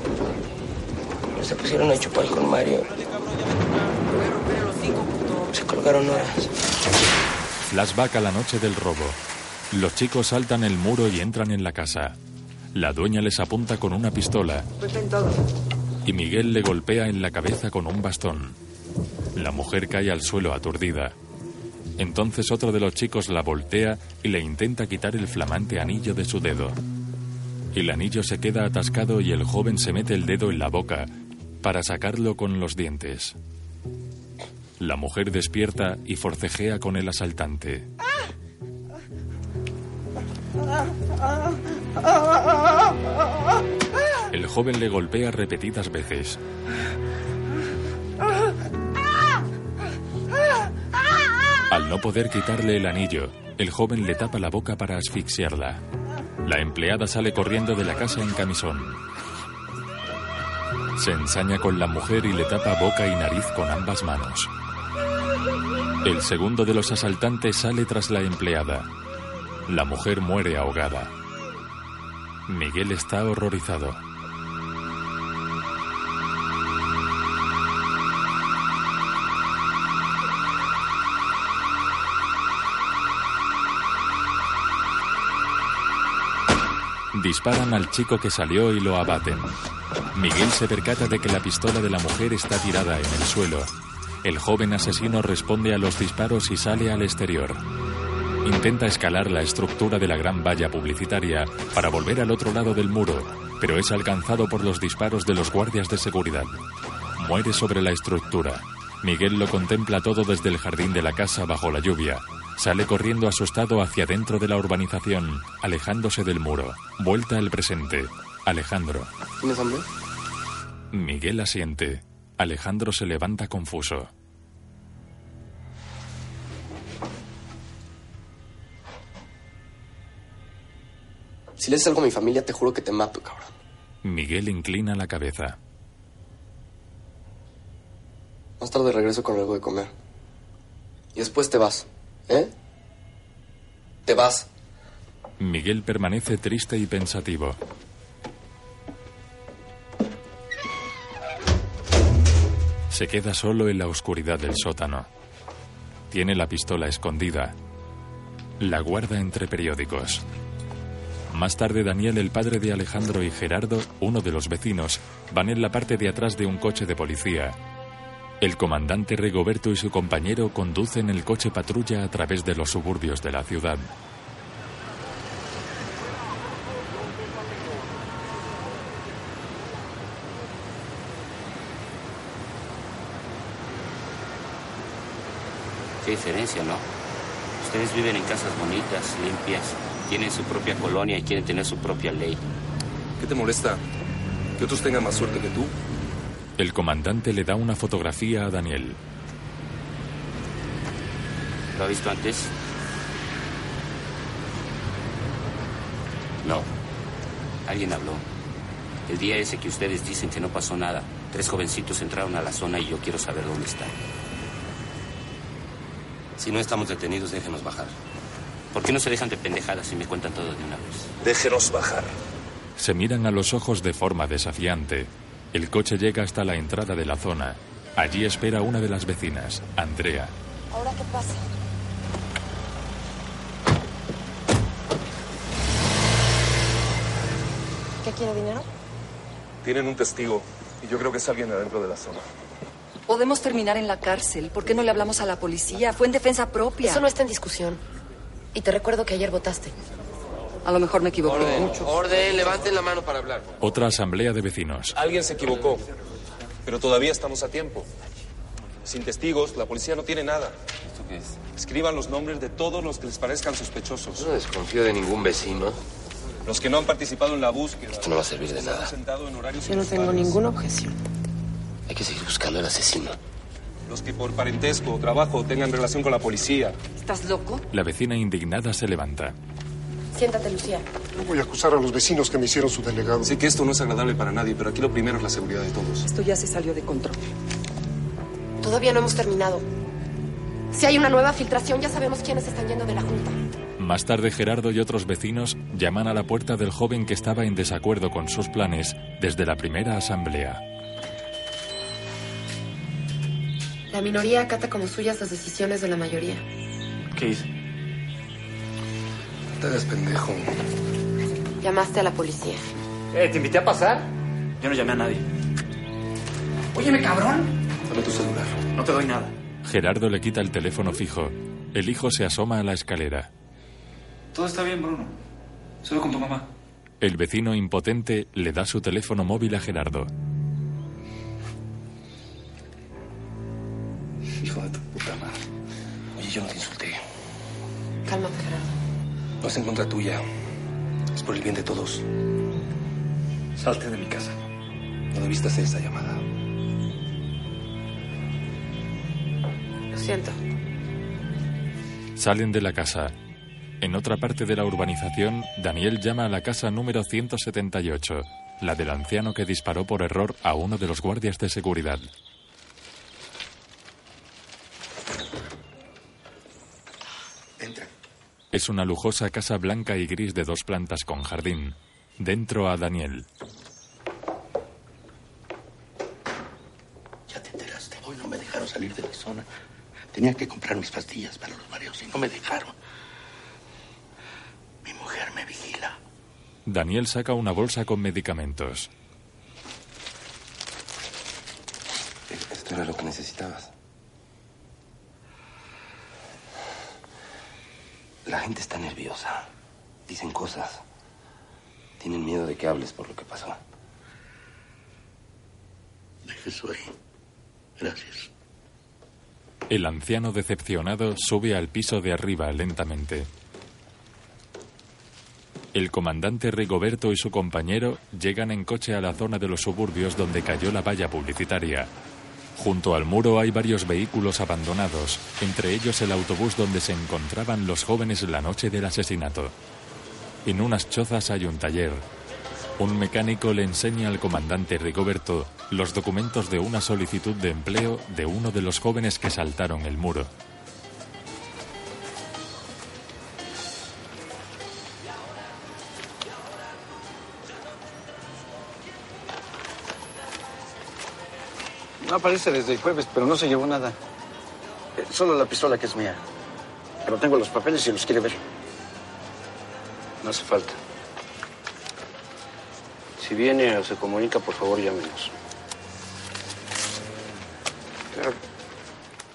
Pero se pusieron a chupar con Mario. Se colgaron horas. Flashback a la noche del robo. Los chicos saltan el muro y entran en la casa. La dueña les apunta con una pistola y Miguel le golpea en la cabeza con un bastón. La mujer cae al suelo aturdida. Entonces otro de los chicos la voltea y le intenta quitar el flamante anillo de su dedo. El anillo se queda atascado y el joven se mete el dedo en la boca para sacarlo con los dientes. La mujer despierta y forcejea con el asaltante. El joven le golpea repetidas veces. Al no poder quitarle el anillo, el joven le tapa la boca para asfixiarla. La empleada sale corriendo de la casa en camisón. Se ensaña con la mujer y le tapa boca y nariz con ambas manos. El segundo de los asaltantes sale tras la empleada. La mujer muere ahogada. Miguel está horrorizado. Disparan al chico que salió y lo abaten. Miguel se percata de que la pistola de la mujer está tirada en el suelo. El joven asesino responde a los disparos y sale al exterior. Intenta escalar la estructura de la gran valla publicitaria para volver al otro lado del muro, pero es alcanzado por los disparos de los guardias de seguridad. Muere sobre la estructura. Miguel lo contempla todo desde el jardín de la casa bajo la lluvia. Sale corriendo asustado hacia dentro de la urbanización, alejándose del muro. Vuelta al presente. Alejandro. ¿Tienes hambre? Miguel asiente. Alejandro se levanta confuso. Si le haces algo a mi familia, te juro que te mato, cabrón. Miguel inclina la cabeza. Más tarde regreso con algo de comer. Y después te vas. ¿Eh? Te vas. Miguel permanece triste y pensativo. Se queda solo en la oscuridad del sótano. Tiene la pistola escondida. La guarda entre periódicos. Más tarde, Daniel, el padre de Alejandro y Gerardo, uno de los vecinos, van en la parte de atrás de un coche de policía. El comandante Rigoberto y su compañero conducen el coche patrulla a través de los suburbios de la ciudad. Qué diferencia, ¿no? Ustedes viven en casas bonitas, limpias, tienen su propia colonia y quieren tener su propia ley. ¿Qué te molesta? ¿Que otros tengan más suerte que tú? El comandante le da una fotografía a Daniel. ¿Lo ha visto antes? No. Alguien habló. El día ese que ustedes dicen que no pasó nada, tres jovencitos entraron a la zona y yo quiero saber dónde están. Si no estamos detenidos, déjenos bajar. ¿Por qué no se dejan de pendejadas y me cuentan todo de una vez? Déjenos bajar. Se miran a los ojos de forma desafiante. El coche llega hasta la entrada de la zona. Allí espera una de las vecinas, Andrea. ¿Ahora qué pasa? ¿Qué quiere dinero? Tienen un testigo y yo creo que es alguien adentro de la zona. Podemos terminar en la cárcel. ¿Por qué no le hablamos a la policía? Fue en defensa propia. Eso no está en discusión. Y te recuerdo que ayer votaste. A lo mejor me equivoqué. Orden, orden, levanten la mano para hablar. Otra asamblea de vecinos. Alguien se equivocó, pero todavía estamos a tiempo. Sin testigos, la policía no tiene nada. ¿Esto qué es? Escriban los nombres de todos los que les parezcan sospechosos. Yo no desconfío de ningún vecino. Los que no han participado en la búsqueda. Esto no va a servir de nada. Yo no tengo ninguna objeción. Hay que seguir buscando al asesino. Los que por parentesco o trabajo tengan relación con la policía. ¿Estás loco? La vecina indignada se levanta. Siéntate, Lucía. No voy a acusar a los vecinos que me hicieron su delegado. Sé que esto no es agradable para nadie, pero aquí lo primero es la seguridad de todos. Esto ya se salió de control. Todavía no hemos terminado. Si hay una nueva filtración, ya sabemos quiénes están yendo de la Junta. Más tarde, Gerardo y otros vecinos llaman a la puerta del joven que estaba en desacuerdo con sus planes desde la primera asamblea. La minoría acata como suyas las decisiones de la mayoría. ¿Qué hice? No te hagas pendejo. Llamaste a la policía. Eh, ¿te invité a pasar? Yo no llamé a nadie. Óyeme, cabrón. Dame tu celular. No te doy nada. Gerardo le quita el teléfono fijo. El hijo se asoma a la escalera. Todo está bien, Bruno. Solo con tu mamá. El vecino impotente le da su teléfono móvil a Gerardo. Hijo de tu puta madre. Oye, yo no te insulté. Cálmate, Gerardo. No es en contra tuya. Es por el bien de todos. Salte de mi casa. No debiste hacer esa llamada. Lo siento. Salen de la casa. En otra parte de la urbanización, Daniel llama a la casa número 178, la del anciano que disparó por error a uno de los guardias de seguridad. Entra. Es una lujosa casa blanca y gris de dos plantas con jardín. Dentro a Daniel. Ya te enteraste. Hoy no me dejaron salir de mi zona. Tenía que comprar mis pastillas para los mareos y no me dejaron. Mi mujer me vigila. Daniel saca una bolsa con medicamentos. Esto era lo que necesitabas. La gente está nerviosa. Dicen cosas. Tienen miedo de que hables por lo que pasó. Deje eso ahí. Gracias. El anciano decepcionado sube al piso de arriba lentamente. El comandante Rigoberto y su compañero llegan en coche a la zona de los suburbios donde cayó la valla publicitaria. Junto al muro hay varios vehículos abandonados, entre ellos el autobús donde se encontraban los jóvenes la noche del asesinato. En unas chozas hay un taller. Un mecánico le enseña al comandante Rigoberto los documentos de una solicitud de empleo de uno de los jóvenes que saltaron el muro. No aparece desde el jueves, pero no se llevó nada. Eh, Solo la pistola que es mía. Pero tengo los papeles si los quiere ver. No hace falta. Si viene o se comunica, por favor, llámenos.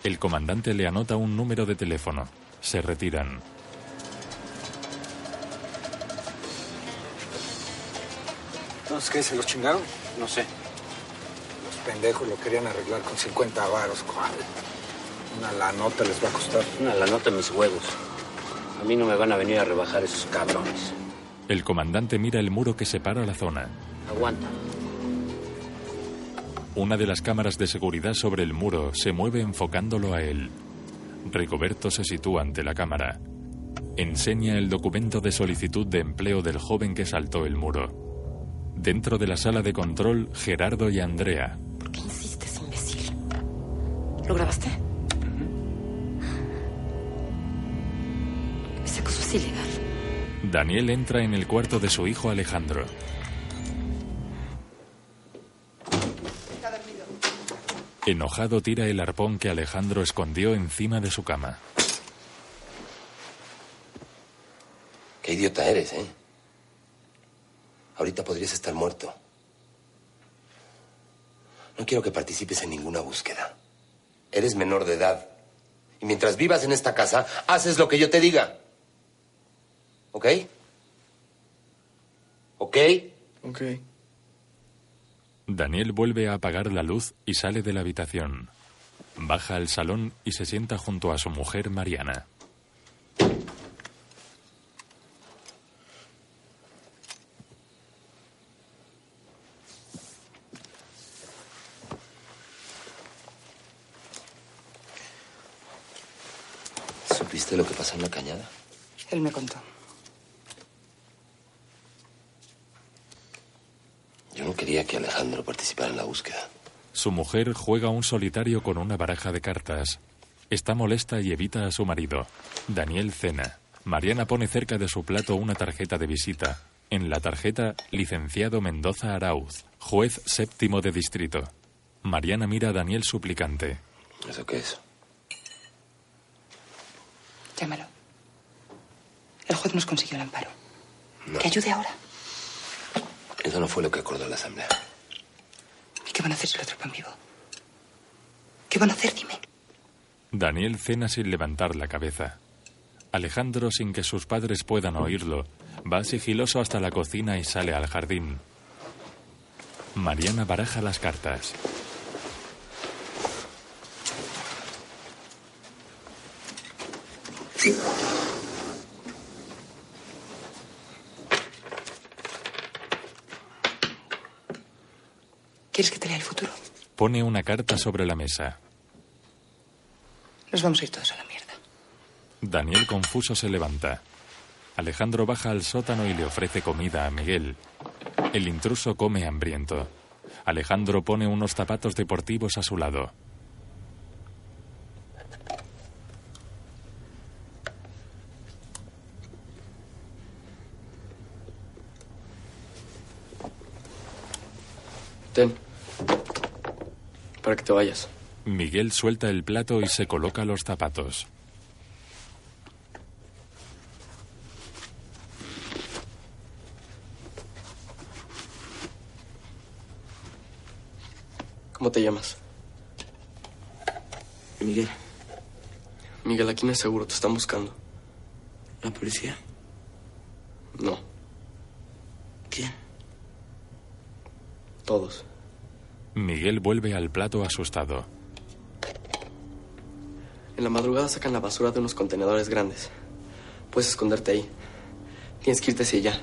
El comandante le anota un número de teléfono. Se retiran. Entonces, ¿qué? ¿Se los chingaron? No sé. Pendejos lo querían arreglar con 50 varos, cuál. Una la nota les va a costar. Una la nota mis huevos. A mí no me van a venir a rebajar esos cabrones. El comandante mira el muro que separa la zona. Aguanta. Una de las cámaras de seguridad sobre el muro se mueve enfocándolo a él. Rigoberto se sitúa ante la cámara. Enseña el documento de solicitud de empleo del joven que saltó el muro. Dentro de la sala de control, Gerardo y Andrea. ¿Lo grabaste? Ese acoso es ilegal. Daniel entra en el cuarto de su hijo Alejandro. Enojado tira el arpón que Alejandro escondió encima de su cama. Qué idiota eres, ¿eh? Ahorita podrías estar muerto. No quiero que participes en ninguna búsqueda. Eres menor de edad. Y mientras vivas en esta casa, haces lo que yo te diga. ¿Ok? ¿Ok? Ok. Daniel vuelve a apagar la luz y sale de la habitación. Baja al salón y se sienta junto a su mujer Mariana. ¿Supiste lo que pasó en la cañada? Él me contó. Yo no quería que Alejandro participara en la búsqueda. Su mujer juega un solitario con una baraja de cartas. Está molesta y evita a su marido. Daniel cena. Mariana pone cerca de su plato una tarjeta de visita. En la tarjeta, licenciado Mendoza Arauz, juez séptimo de distrito. Mariana mira a Daniel suplicante. ¿Eso qué es? Llámalo. El juez nos consiguió el amparo. No. Que ayude ahora. Eso no fue lo que acordó la asamblea. ¿Y qué van a hacer si lo atrapan vivo? ¿Qué van a hacer? Dime. Daniel cena sin levantar la cabeza. Alejandro, sin que sus padres puedan oírlo, va sigiloso hasta la cocina y sale al jardín. Mariana baraja las cartas. ¿Quieres que te lea el futuro? Pone una carta sobre la mesa. Nos vamos a ir todos a la mierda. Daniel confuso se levanta. Alejandro baja al sótano y le ofrece comida a Miguel. El intruso come hambriento. Alejandro pone unos zapatos deportivos a su lado. Ten. Para que te vayas. Miguel suelta el plato y se coloca los zapatos. ¿Cómo te llamas? Miguel. Miguel, aquí no es seguro, te están buscando. ¿La policía? No. ¿Quién? Todos. Miguel vuelve al plato asustado. En la madrugada sacan la basura de unos contenedores grandes. Puedes esconderte ahí. Tienes que irte hacia allá.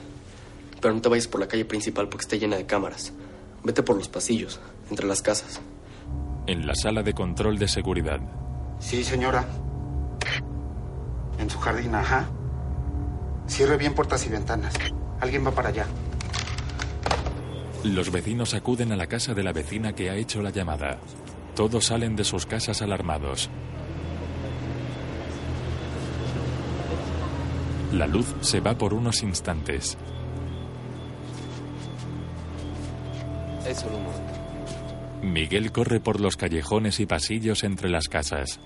Pero no te vayas por la calle principal porque está llena de cámaras. Vete por los pasillos, entre las casas. En la sala de control de seguridad, Sí, señora. En su jardín, ajá. Cierre bien puertas y ventanas. Alguien va para allá. Los vecinos acuden a la casa de la vecina que ha hecho la llamada. Todos salen de sus casas alarmados. La luz se va por unos instantes. Es. Miguel corre por los callejones y pasillos entre las casas.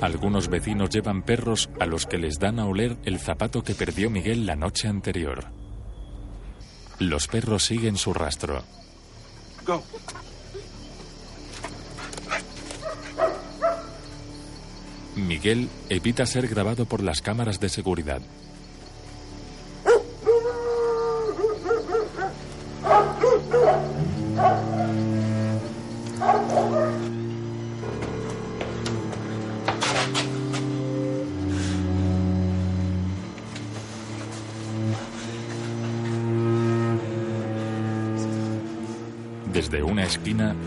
Algunos vecinos llevan perros a los que les dan a oler el zapato que perdió Miguel la noche anterior. Los perros siguen su rastro. Go. Miguel evita ser grabado por las cámaras de seguridad.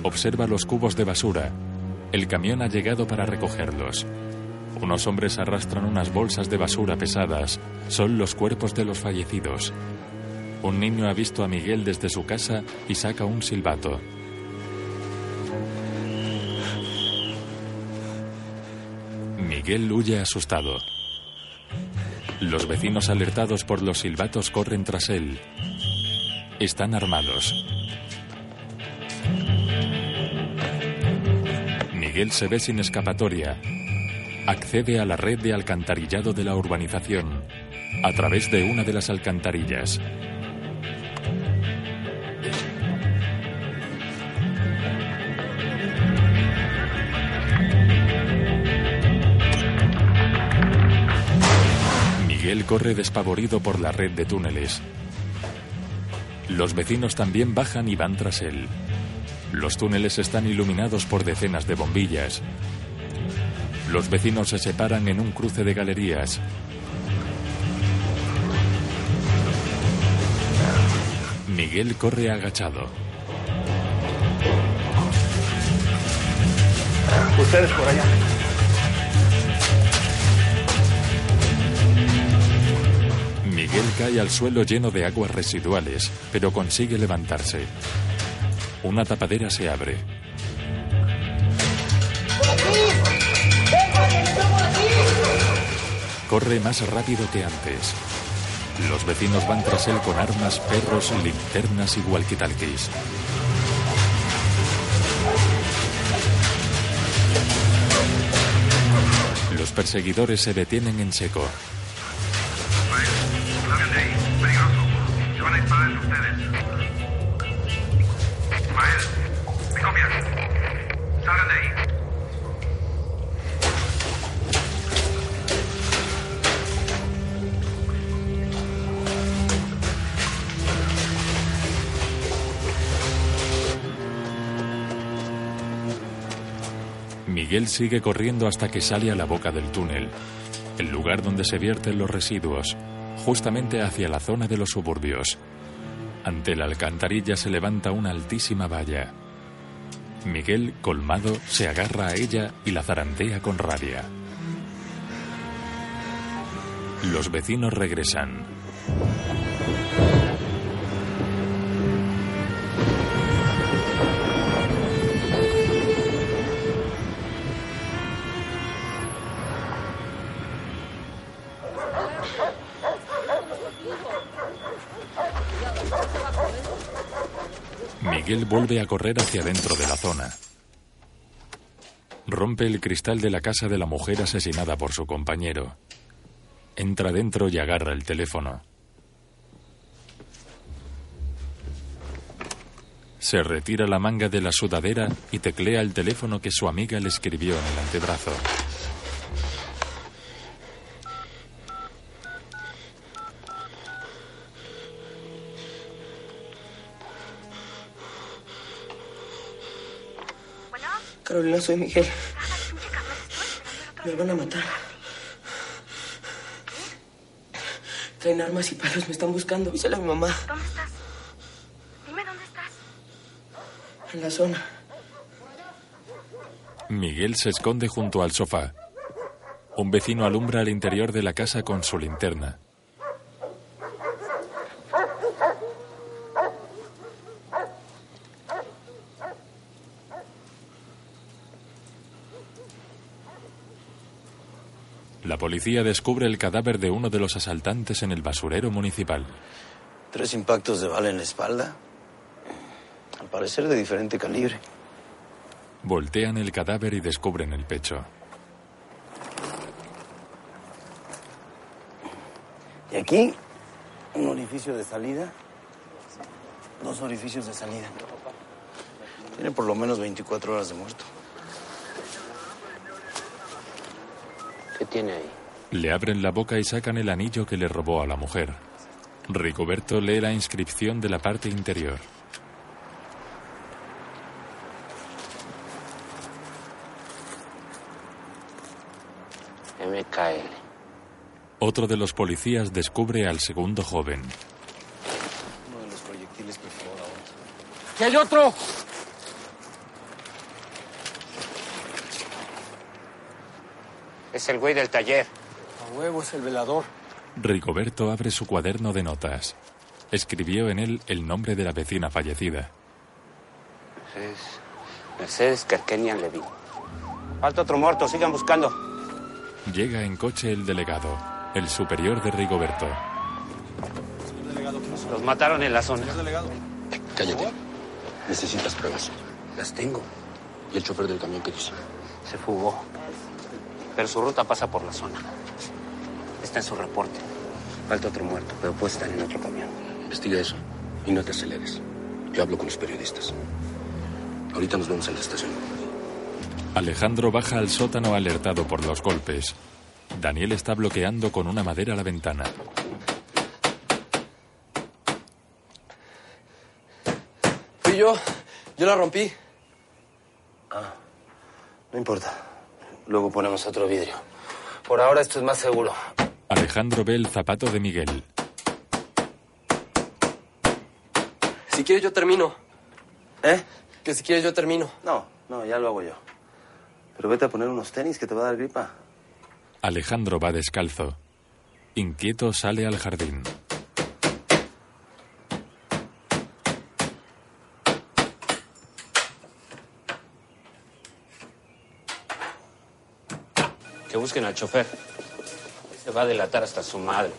Observa los cubos de basura. El camión ha llegado para recogerlos. Unos hombres arrastran unas bolsas de basura pesadas. Son los cuerpos de los fallecidos. Un niño ha visto a Miguel desde su casa y saca un silbato. Miguel huye asustado. Los vecinos alertados por los silbatos corren tras él. Están armados. Miguel se ve sin escapatoria. Accede a la red de alcantarillado de la urbanización a través de una de las alcantarillas. Miguel corre despavorido por la red de túneles. Los vecinos también bajan y van tras él. Los túneles están iluminados por decenas de bombillas. Los vecinos se separan en un cruce de galerías. Miguel corre agachado. Ustedes por allá. Miguel cae al suelo lleno de aguas residuales, pero consigue levantarse. Una tapadera se abre. Corre más rápido que antes. Los vecinos van tras él con armas, perros, linternas y walkie-talkies. Los perseguidores se detienen en seco. Ahí, ustedes. Miguel sigue corriendo hasta que sale a la boca del túnel, el lugar donde se vierten los residuos, justamente hacia la zona de los suburbios. Ante la alcantarilla se levanta una altísima valla. Miguel, colmado, se agarra a ella y la zarantea con rabia. Los vecinos regresan. Miguel vuelve a correr hacia dentro de la zona. Rompe el cristal de la casa de la mujer asesinada por su compañero. Entra dentro y agarra el teléfono. Se retira la manga de la sudadera y teclea el teléfono que su amiga le escribió en el antebrazo. Carolina, soy Miguel. Me van a matar. Traen armas y palos, me están buscando. Díselo a mi mamá. ¿Dónde estás? Dime dónde estás. En la zona. Miguel se esconde junto al sofá. Un vecino alumbra el interior de la casa con su linterna. La policía descubre el cadáver de uno de los asaltantes en el basurero municipal. Tres impactos de bala en la espalda. Al parecer de diferente calibre. Voltean el cadáver y descubren el pecho. Y aquí, un orificio de salida. Dos orificios de salida. Tiene por lo menos 24 horas de muerto. ¿Qué tiene ahí? Le abren la boca y sacan el anillo que le robó a la mujer. Rigoberto lee la inscripción de la parte interior. MKL. Otro de los policías descubre al segundo joven. Uno de los proyectiles. ¡Que hay otro! Es el güey del taller. A huevo, es el velador. Rigoberto abre su cuaderno de notas. Escribió en él el nombre de la vecina fallecida. Es Mercedes Kerkenian Levin. Falta otro muerto, sigan buscando. Llega en coche el delegado, el superior de Rigoberto. Los mataron en la zona. Cállate. Necesitas pruebas. Las tengo. ¿Y el chofer del camión qué dice? Se fugó. Pero su ruta pasa por la zona. Está en su reporte. Falta otro muerto, pero puede estar en otro camión. Investiga eso y no te aceleres. Yo hablo con los periodistas. Ahorita nos vemos en la estación. Alejandro baja al sótano alertado por los golpes. Daniel está bloqueando con una madera la ventana. Fui yo. Yo la rompí. Ah, no importa. Luego ponemos otro vidrio. Por ahora esto es más seguro. Alejandro ve el zapato de Miguel. Si quieres, yo termino. ¿Eh? Que si quieres, yo termino. No, no, ya lo hago yo. Pero vete a poner unos tenis que te va a dar gripa. Alejandro va descalzo. Inquieto sale al jardín. Busquen al chofer. Se va a delatar hasta su madre.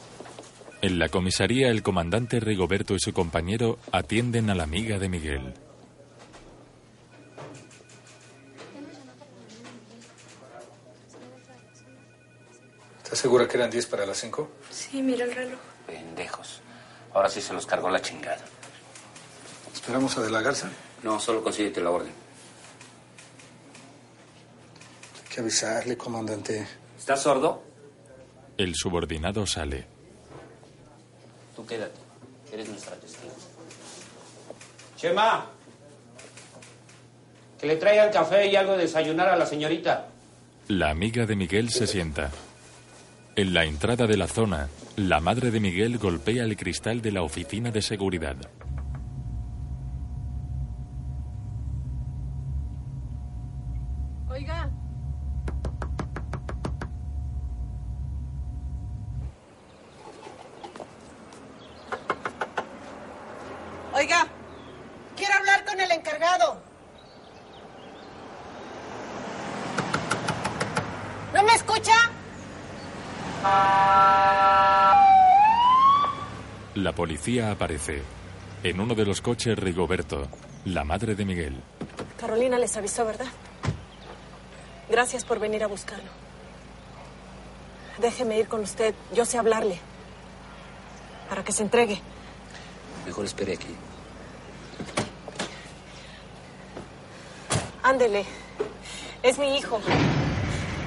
En la comisaría, el comandante Rigoberto y su compañero atienden a la amiga de Miguel. ¿Estás segura que eran 10 para las 5? Sí, mira el reloj. Pendejos. Ahora sí se los cargó la chingada. ¿Esperamos a De la Garza? No, solo consíguete la orden. Hay que avisarle, comandante. ¿Estás sordo? El subordinado sale. Tú quédate. Eres nuestra testigo. Chema. Que le traigan café y algo de desayunar a la señorita. La amiga de Miguel se sienta. En la entrada de la zona, la madre de Miguel golpea el cristal de la oficina de seguridad. Policía aparece. En uno de los coches, Rigoberto, la madre de Miguel. Carolina les avisó, ¿verdad? Gracias por venir a buscarlo. Déjeme ir con usted. Yo sé hablarle. Para que se entregue. Mejor espere aquí. Ándele. Es mi hijo.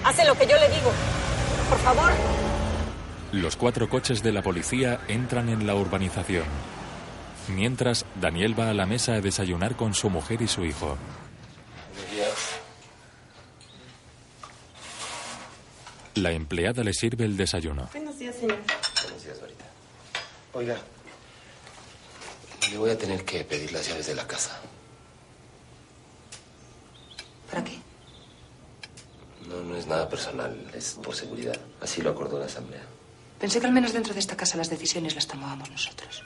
Hace lo que yo le digo. Por favor. Los cuatro coches de la policía entran en la urbanización. Mientras, Daniel va a la mesa a desayunar con su mujer y su hijo. La empleada le sirve el desayuno. Buenos días, señor. Buenos días, Dorita. Oiga, le voy a tener que pedir las llaves de la casa. ¿Para qué? No, no es nada personal, es por seguridad. Así lo acordó la asamblea. Pensé que al menos dentro de esta casa las decisiones las tomábamos nosotros.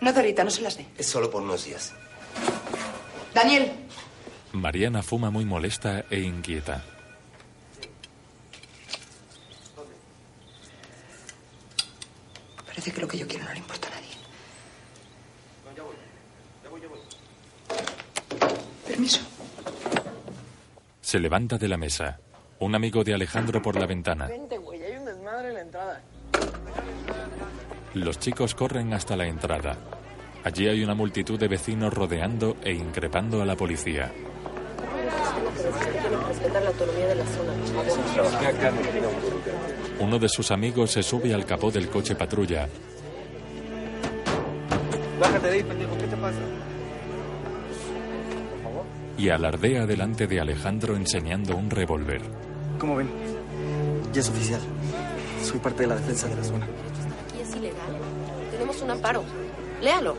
No, Dorita, no se las dé. Es solo por unos días. Daniel, Mariana fuma muy molesta e inquieta. parece que lo que yo quiero no le importa a nadie. Permiso. Se levanta de la mesa. Un amigo de Alejandro por la ventana. Vente, güey, hay un desmadre en la entrada. Los chicos corren hasta la entrada. Allí hay una multitud de vecinos rodeando e increpando a la policía. Tiene que respetar la autonomía de la zona, por favor. Uno de sus amigos se sube al capó del coche patrulla. Bájate de ahí, pendejo, ¿qué te pasa? y alardea delante de Alejandro enseñando un revólver. ¿Cómo ven? Ya es oficial. Soy parte de la defensa de la zona. Aquí es ilegal. Tenemos un amparo. Léalo.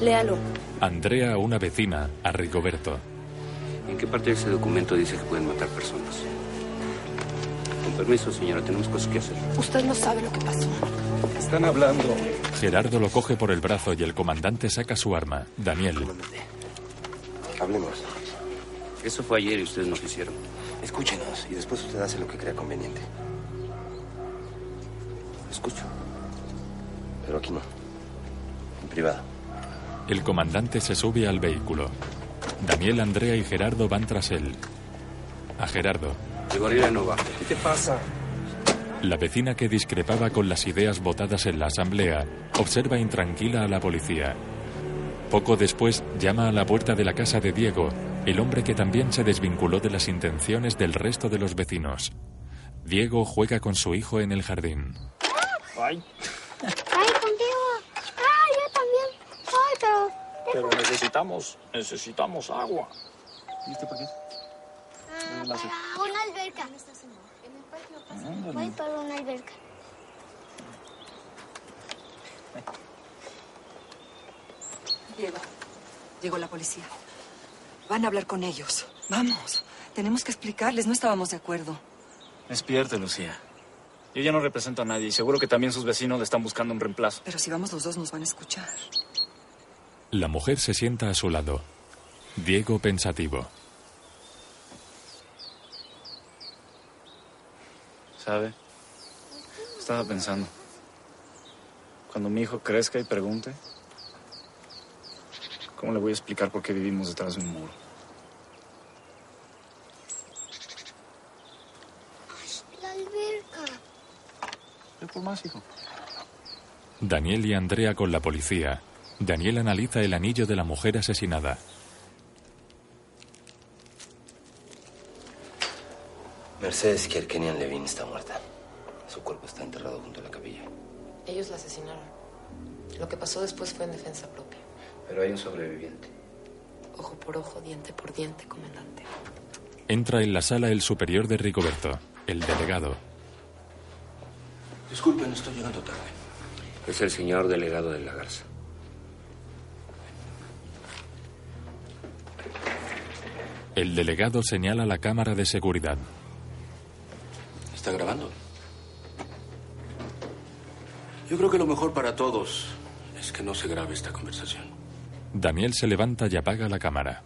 Léalo. Andrea, una vecina, a Rigoberto. ¿En qué parte de ese documento dice que pueden matar personas? Con permiso, señora, tenemos cosas que hacer. Usted no sabe lo que pasó. Están hablando. Gerardo lo coge por el brazo y el comandante saca su arma. Daniel. Hablemos. Eso fue ayer y ustedes nos hicieron. Escúchenos y después usted hace lo que crea conveniente. Escucho. Pero aquí no. En privado. El comandante se sube al vehículo. Daniel, Andrea y Gerardo van tras él. A Gerardo. De gorila no va. ¿Qué te pasa? La vecina que discrepaba con las ideas votadas en la asamblea observa intranquila a la policía. Poco después llama a la puerta de la casa de Diego, el hombre que también se desvinculó de las intenciones del resto de los vecinos. Diego juega con su hijo en el jardín. Ay, Ay, contigo. Ay, yo también. Ay, pero... Pero necesitamos, necesitamos agua. ¿Y este para qué? Ah, para una alberca. En el parque no pasa. Voy para una alberca. Diego, llegó la policía. Van a hablar con ellos. Vamos, tenemos que explicarles, no estábamos de acuerdo. Despierte, Lucía. Yo ya no represento a nadie y seguro que también sus vecinos le están buscando un reemplazo. Pero si vamos los dos nos van a escuchar. La mujer se sienta a su lado. Diego pensativo. ¿Sabe? Estaba pensando. Cuando mi hijo crezca y pregunte, ¿cómo le voy a explicar por qué vivimos detrás de un muro? La alberca. Ve por más, hijo. Daniel y Andrea con la policía. Daniel analiza el anillo de la mujer asesinada. Mercedes Kierkenian Levin está muerta. Su cuerpo está enterrado junto a la capilla. Ellos la asesinaron. Lo que pasó después fue en defensa propia. Pero hay un sobreviviente. Ojo por ojo, diente por diente, comandante. Entra en la sala el superior de Rigoberto, el delegado. Disculpen, estoy llegando tarde. Es el señor delegado de la Garza. El delegado señala la cámara de seguridad. ¿Está grabando? Yo creo que lo mejor para todos es que no se grabe esta conversación. Daniel se levanta y apaga la cámara.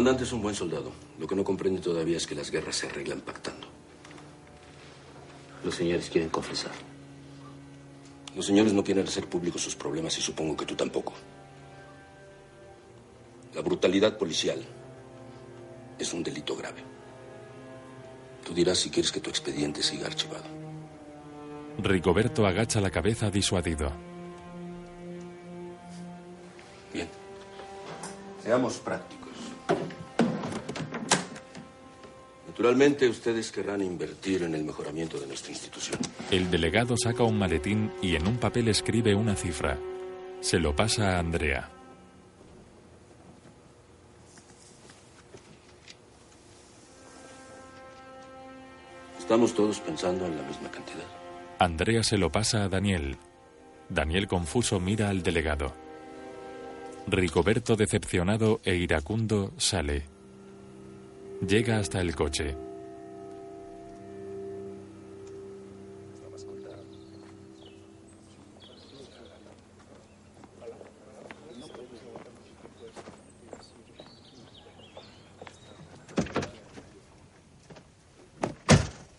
Comandante es un buen soldado. Lo que no comprende todavía es que las guerras se arreglan pactando. Los señores quieren confesar. Los señores no quieren hacer públicos sus problemas y supongo que tú tampoco. La brutalidad policial es un delito grave. Tú dirás si quieres que tu expediente siga archivado. Rigoberto agacha la cabeza disuadido. Bien. Seamos prácticos. Naturalmente, ustedes querrán invertir en el mejoramiento de nuestra institución. El delegado saca un maletín y en un papel escribe una cifra. Se lo pasa a Andrea. Estamos todos pensando en la misma cantidad. Andrea se lo pasa a Daniel. Daniel confuso mira al delegado. Rigoberto decepcionado e iracundo sale. Llega hasta el coche.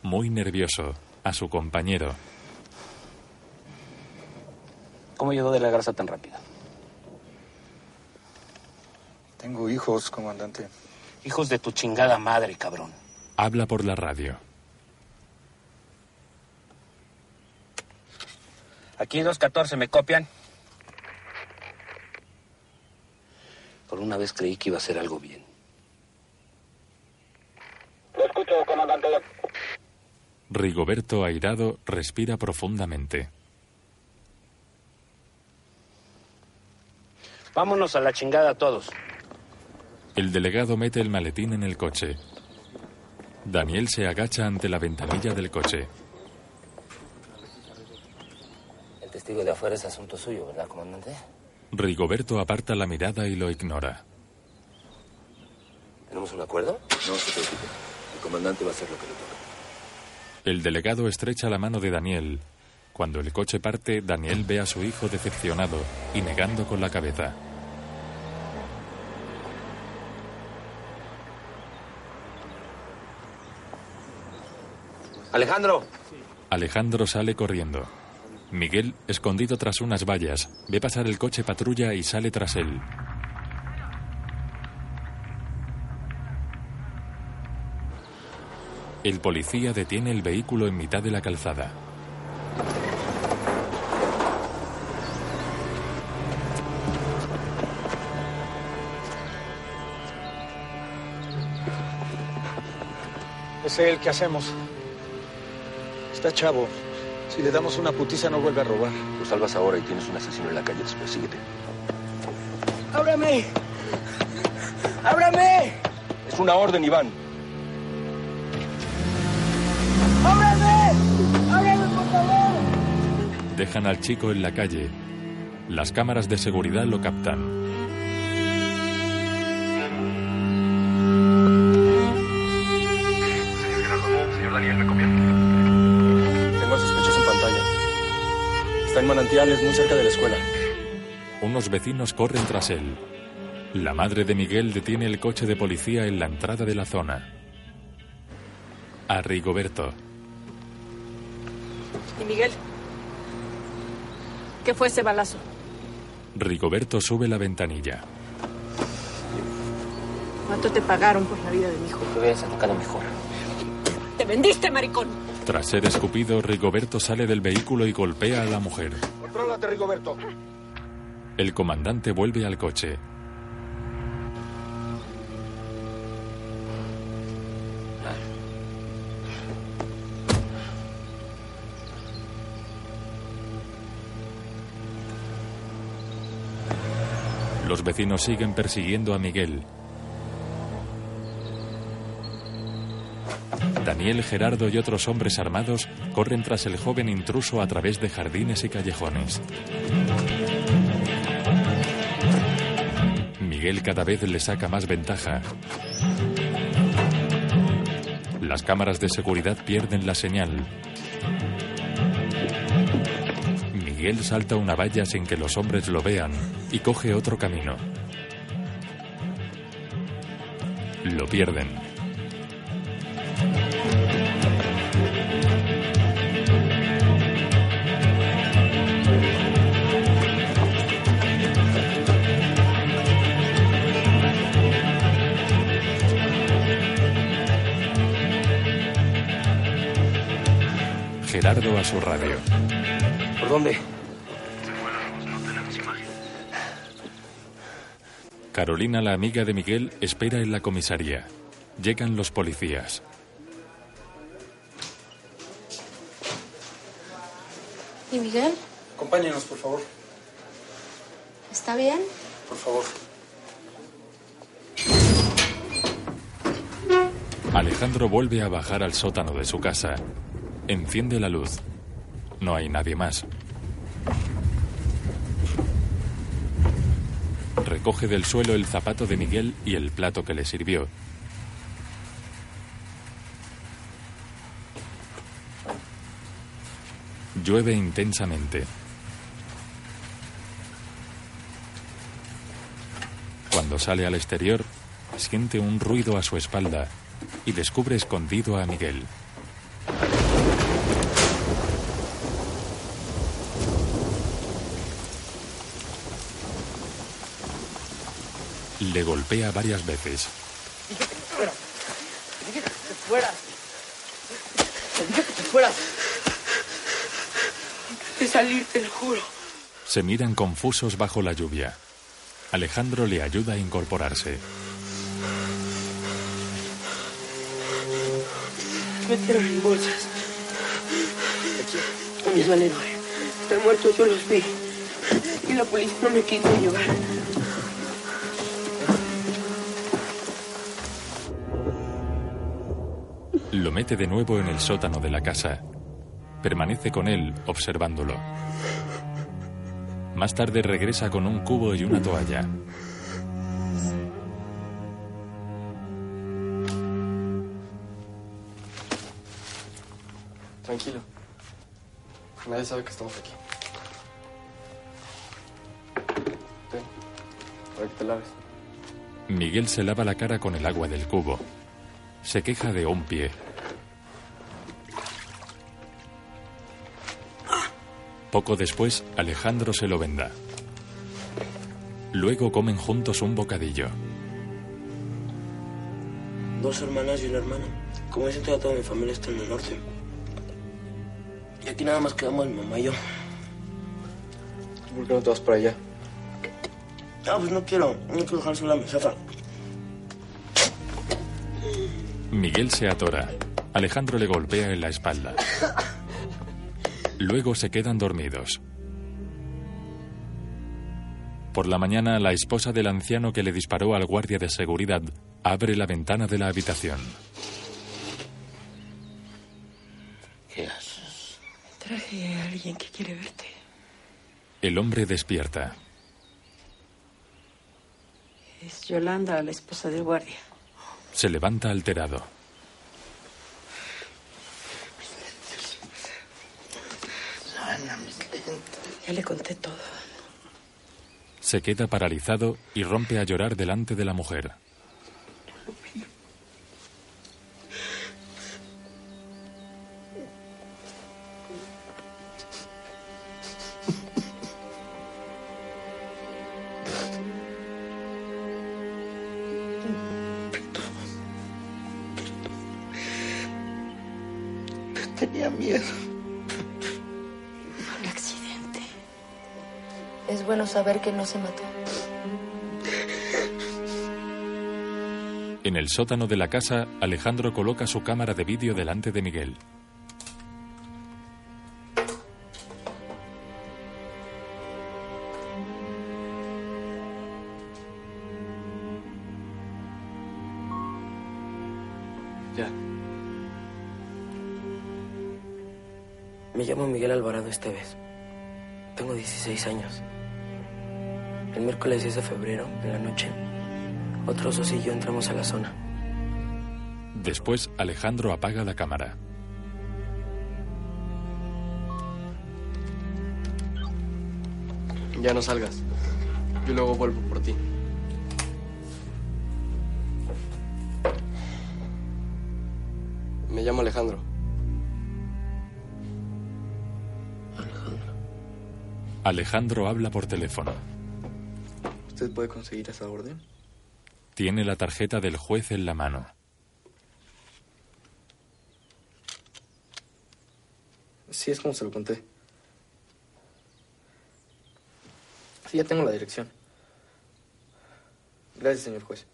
Muy nervioso, a su compañero. ¿Cómo llegó de la garza tan rápido? Tengo hijos, comandante. Hijos de tu chingada madre, cabrón. Habla por la radio. Aquí 214, ¿me copian? Por una vez creí que iba a ser algo bien. Lo escucho, comandante. Rigoberto, airado, respira profundamente. Vámonos a la chingada todos. El delegado mete el maletín en el coche. Daniel se agacha ante la ventanilla del coche. El testigo de afuera es asunto suyo, ¿verdad, comandante? Rigoberto aparta la mirada y lo ignora. ¿Tenemos un acuerdo? No se preocupe. El comandante va a hacer lo que le toca. El delegado estrecha la mano de Daniel. Cuando el coche parte, Daniel ve a su hijo decepcionado y negando con la cabeza. Alejandro. Alejandro sale corriendo. Miguel, escondido tras unas vallas, ve pasar el coche patrulla y sale tras él. El policía detiene el vehículo en mitad de la calzada. Es él, ¿qué hacemos? Está chavo. Si le damos una putiza no vuelve a robar. Lo salvas ahora y tienes un asesino en la calle después. Síguete. ¡Ábrame! ¡Ábrame! Es una orden, Iván. ¡Ábrame! ¡Ábrame, por favor! Dejan al chico en la calle. Las cámaras de seguridad lo captan. Manantiales, muy cerca de la escuela. Unos vecinos corren tras él. La madre de Miguel detiene el coche de policía en la entrada de la zona. A Rigoberto. ¿Y Miguel? ¿Qué fue ese balazo? Rigoberto sube la ventanilla. ¿Cuánto te pagaron por la vida de mi hijo? Te hubieras educado mejor. ¡Te vendiste, maricón! Tras ser escupido, Rigoberto sale del vehículo y golpea a la mujer. Rigoberto. El comandante vuelve al coche. Los vecinos siguen persiguiendo a Miguel. Daniel, Gerardo y otros hombres armados corren tras el joven intruso a través de jardines y callejones. Miguel cada vez le saca más ventaja. Las cámaras de seguridad pierden la señal. Miguel salta una valla sin que los hombres lo vean y coge otro camino. Lo pierden. Gerardo a su radio. ¿Por dónde? no tenemos imagen. Carolina, la amiga de Miguel, espera en la comisaría. Llegan los policías. ¿Y Miguel? Acompáñenos, por favor. ¿Está bien? Por favor. Alejandro vuelve a bajar al sótano de su casa. Enciende la luz. No hay nadie más. Recoge del suelo el zapato de Miguel y el plato que le sirvió. Llueve intensamente. Cuando sale al exterior, siente un ruido a su espalda y descubre escondido a Miguel. Le golpea varias veces. Te dije que te fueras. Te dije que te fueras. De salir, te lo juro. Se miran confusos bajo la lluvia. Alejandro le ayuda a incorporarse. Me metieron en bolsas. A mis valedores. Están muertos, yo los vi. Y la policía no me quiso llevar. Lo mete de nuevo en el sótano de la casa. Permanece con él, observándolo. Más tarde regresa con un cubo y una toalla. Tranquilo. Nadie sabe que estamos aquí. Ten, para que te laves. Miguel se lava la cara con el agua del cubo. Se queja de un pie. Poco después, Alejandro se lo venda. Luego comen juntos un bocadillo. Dos hermanas y un hermano. Como dicen, toda, toda mi familia está en el norte. Y aquí nada más quedamos mi mamá y yo. ¿Por qué no te vas para allá? Ah, pues no quiero. No quiero dejar sola a mi jefa. Miguel se atora. Alejandro le golpea en la espalda. Luego se quedan dormidos. Por la mañana, la esposa del anciano que le disparó al guardia de seguridad abre la ventana de la habitación. ¿Qué haces? Traje a alguien que quiere verte. El hombre despierta. Es Yolanda, la esposa del guardia. Se levanta alterado. Ya le conté todo. Se queda paralizado y rompe a llorar delante de la mujer. Tenía miedo. Es bueno saber que no se mató. En el sótano de la casa, Alejandro coloca su cámara de vídeo delante de Miguel. Ya. Me llamo Miguel Alvarado Esteves. Tengo 16 años. El miércoles 10 de febrero, en la noche, otro socio y yo entramos a la zona. Después, Alejandro apaga la cámara. Ya no salgas. Yo luego vuelvo por ti. Me llamo Alejandro. Alejandro habla por teléfono. ¿Usted puede conseguir esa orden? Tiene la tarjeta del juez en la mano. Sí, es como se lo conté. Sí, ya tengo la dirección. Gracias, señor juez.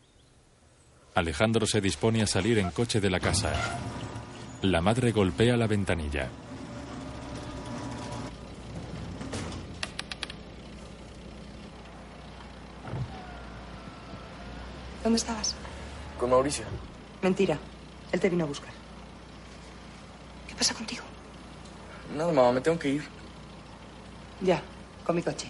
Alejandro se dispone a salir en coche de la casa. La madre golpea la ventanilla. ¿Dónde estabas? Con Mauricio. Mentira. Él te vino a buscar. ¿Qué pasa contigo? Nada, mamá, me tengo que ir. Ya, con mi coche.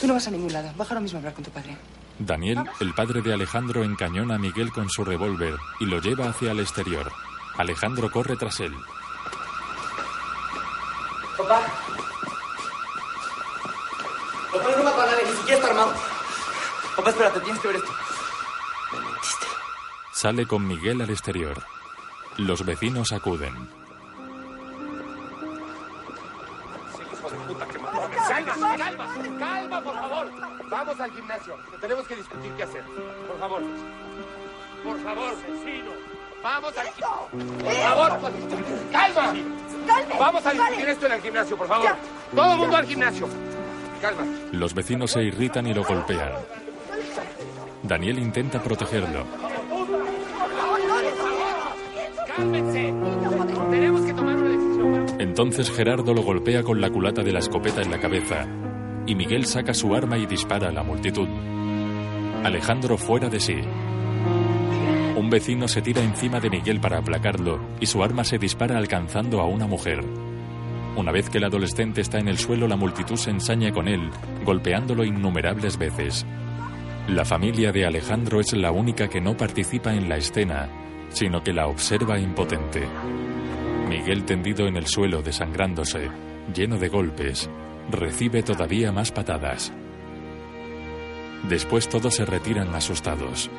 Tú no vas a ningún lado. Baja ahora mismo a hablar con tu padre. Daniel, el padre de Alejandro, encañona a Miguel con su revólver y lo lleva hacia el exterior. Alejandro corre tras él. Papá. Papá no mató a nadie, ni siquiera está armado. Papá, espérate, tienes que ver esto. Sale con Miguel al exterior. Los vecinos acuden. Calma, calma, calma, por favor. Vamos al gimnasio. Tenemos que discutir qué hacer. Por favor. Por favor, vecino. Vamos al gimnasio. Por favor. Calma. Vamos a discutir esto en el gimnasio, por favor. Todo el mundo al gimnasio. Calma. Los vecinos se irritan y lo golpean. Daniel intenta protegerlo. Cálmense. Tenemos que tomar una decisión. Entonces Gerardo lo golpea con la culata de la escopeta en la cabeza y Miguel saca su arma y dispara a la multitud. Alejandro fuera de sí. Un vecino se tira encima de Miguel para aplacarlo y su arma se dispara alcanzando a una mujer. Una vez que el adolescente está en el suelo, la multitud se ensaña con él, golpeándolo innumerables veces. La familia de Alejandro es la única que no participa en la escena, sino que la observa impotente. Miguel tendido en el suelo, desangrándose, lleno de golpes, recibe todavía más patadas. Después todos se retiran asustados.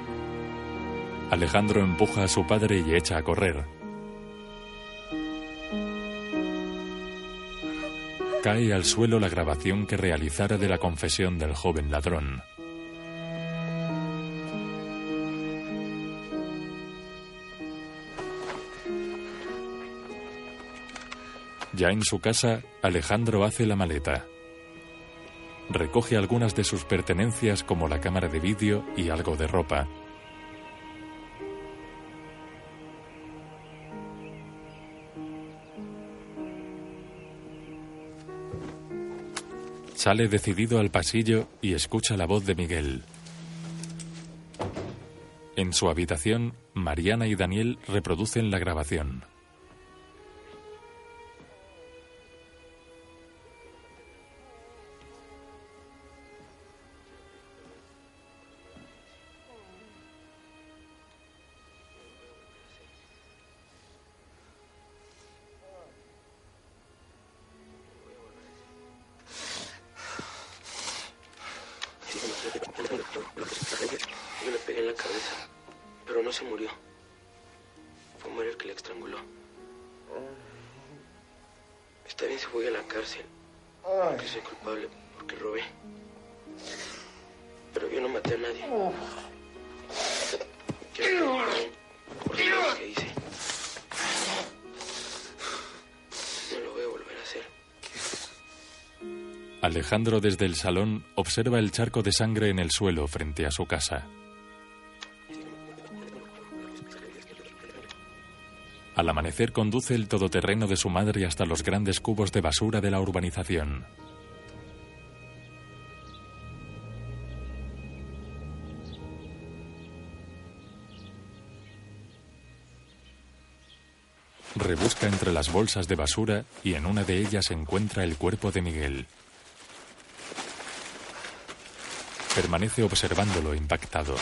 Alejandro empuja a su padre y echa a correr. Cae al suelo la grabación que realizara de la confesión del joven ladrón. Ya en su casa, Alejandro hace la maleta. Recoge algunas de sus pertenencias como la cámara de vídeo y algo de ropa. Sale decidido al pasillo y escucha la voz de Miguel. En su habitación, Mariana y Daniel reproducen la grabación. Alejandro desde el salón observa el charco de sangre en el suelo frente a su casa. Al amanecer conduce el todoterreno de su madre hasta los grandes cubos de basura de la urbanización. Rebusca entre las bolsas de basura y en una de ellas encuentra el cuerpo de Miguel. Permanece observándolo impactado.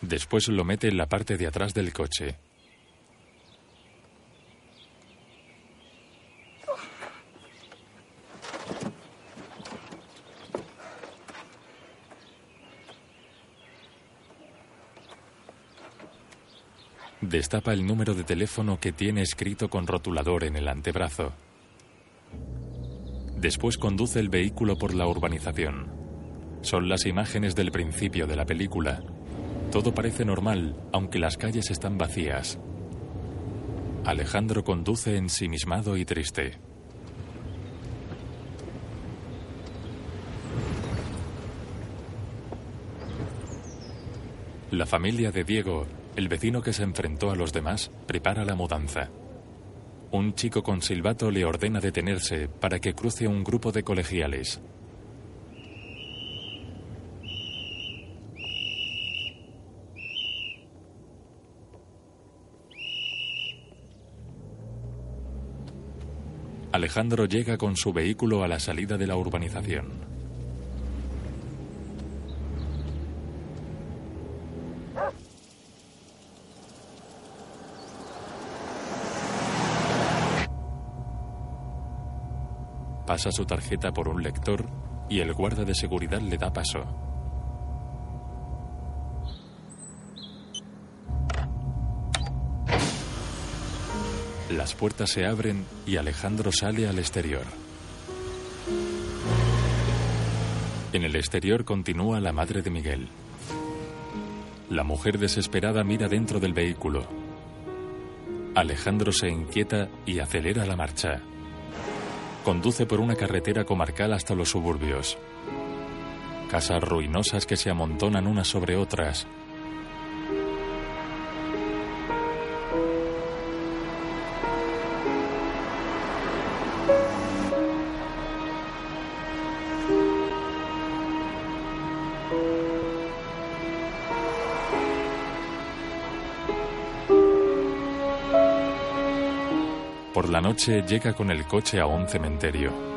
Después lo mete en la parte de atrás del coche. Destapa el número de teléfono que tiene escrito con rotulador en el antebrazo. Después conduce el vehículo por la urbanización. Son las imágenes del principio de la película. Todo parece normal, aunque las calles están vacías. Alejandro conduce ensimismado y triste. La familia de Diego, el vecino que se enfrentó a los demás, prepara la mudanza. Un chico con silbato le ordena detenerse para que cruce un grupo de colegiales. Alejandro llega con su vehículo a la salida de la urbanización. Pasa su tarjeta por un lector y el guarda de seguridad le da paso. Las puertas se abren y Alejandro sale al exterior. En el exterior continúa la madre de Miguel. La mujer desesperada mira dentro del vehículo. Alejandro se inquieta y acelera la marcha. Conduce por una carretera comarcal hasta los suburbios. Casas ruinosas que se amontonan unas sobre otras. Llega con el coche a un cementerio.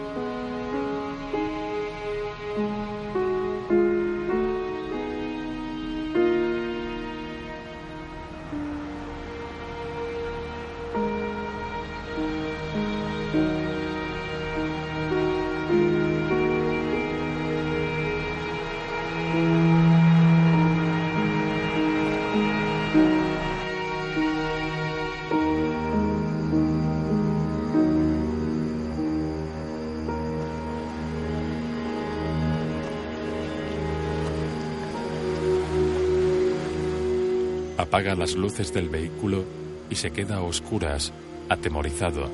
Apaga las luces del vehículo y se queda a oscuras, atemorizado,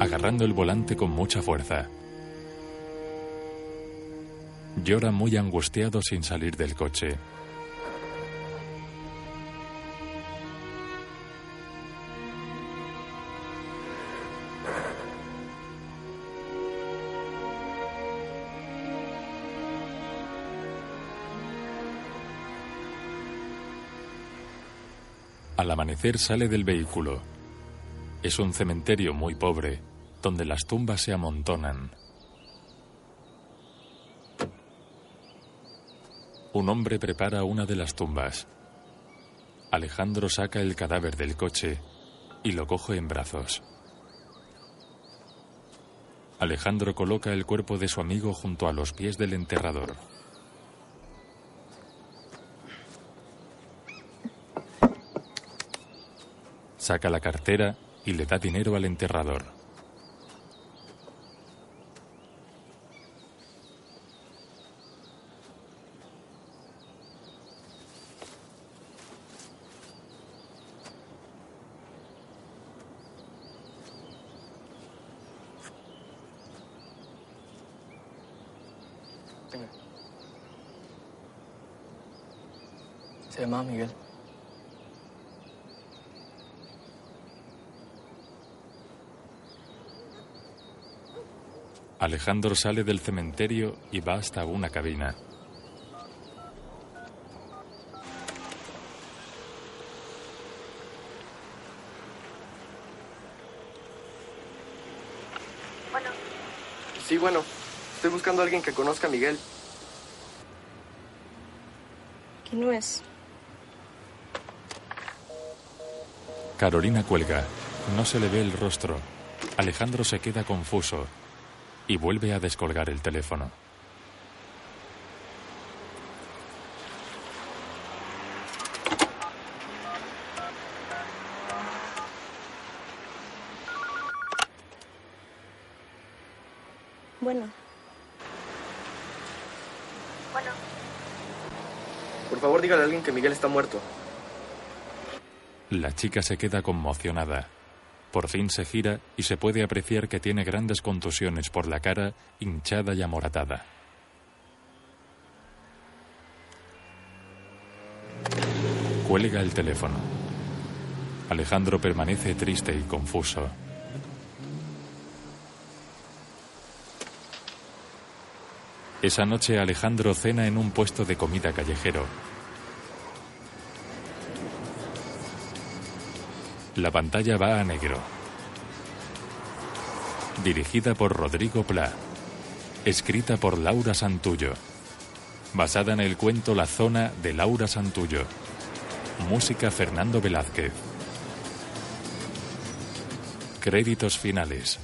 agarrando el volante con mucha fuerza. Llora muy angustiado sin salir del coche. Al amanecer sale del vehículo. Es un cementerio muy pobre, donde las tumbas se amontonan. Un hombre prepara una de las tumbas. Alejandro saca el cadáver del coche y lo coge en brazos. Alejandro coloca el cuerpo de su amigo junto a los pies del enterrador. Saca la cartera y le da dinero al enterrador. Venga. Se llama Miguel. Alejandro sale del cementerio y va hasta una cabina. Bueno. Sí, bueno. Estoy buscando a alguien que conozca a Miguel. ¿Quién no es? Carolina cuelga. No se le ve el rostro. Alejandro se queda confuso y vuelve a descolgar el teléfono. Bueno. Bueno. Por favor, dígale a alguien que Miguel está muerto. La chica se queda conmocionada. Por fin se gira y se puede apreciar que tiene grandes contusiones por la cara, hinchada y amoratada. Cuelga el teléfono. Alejandro permanece triste y confuso. Esa noche Alejandro cena en un puesto de comida callejero. La pantalla va a negro. Dirigida por Rodrigo Pla. Escrita por Laura Santullo. Basada en el cuento La zona de Laura Santullo. Música Fernando Velázquez. Créditos finales.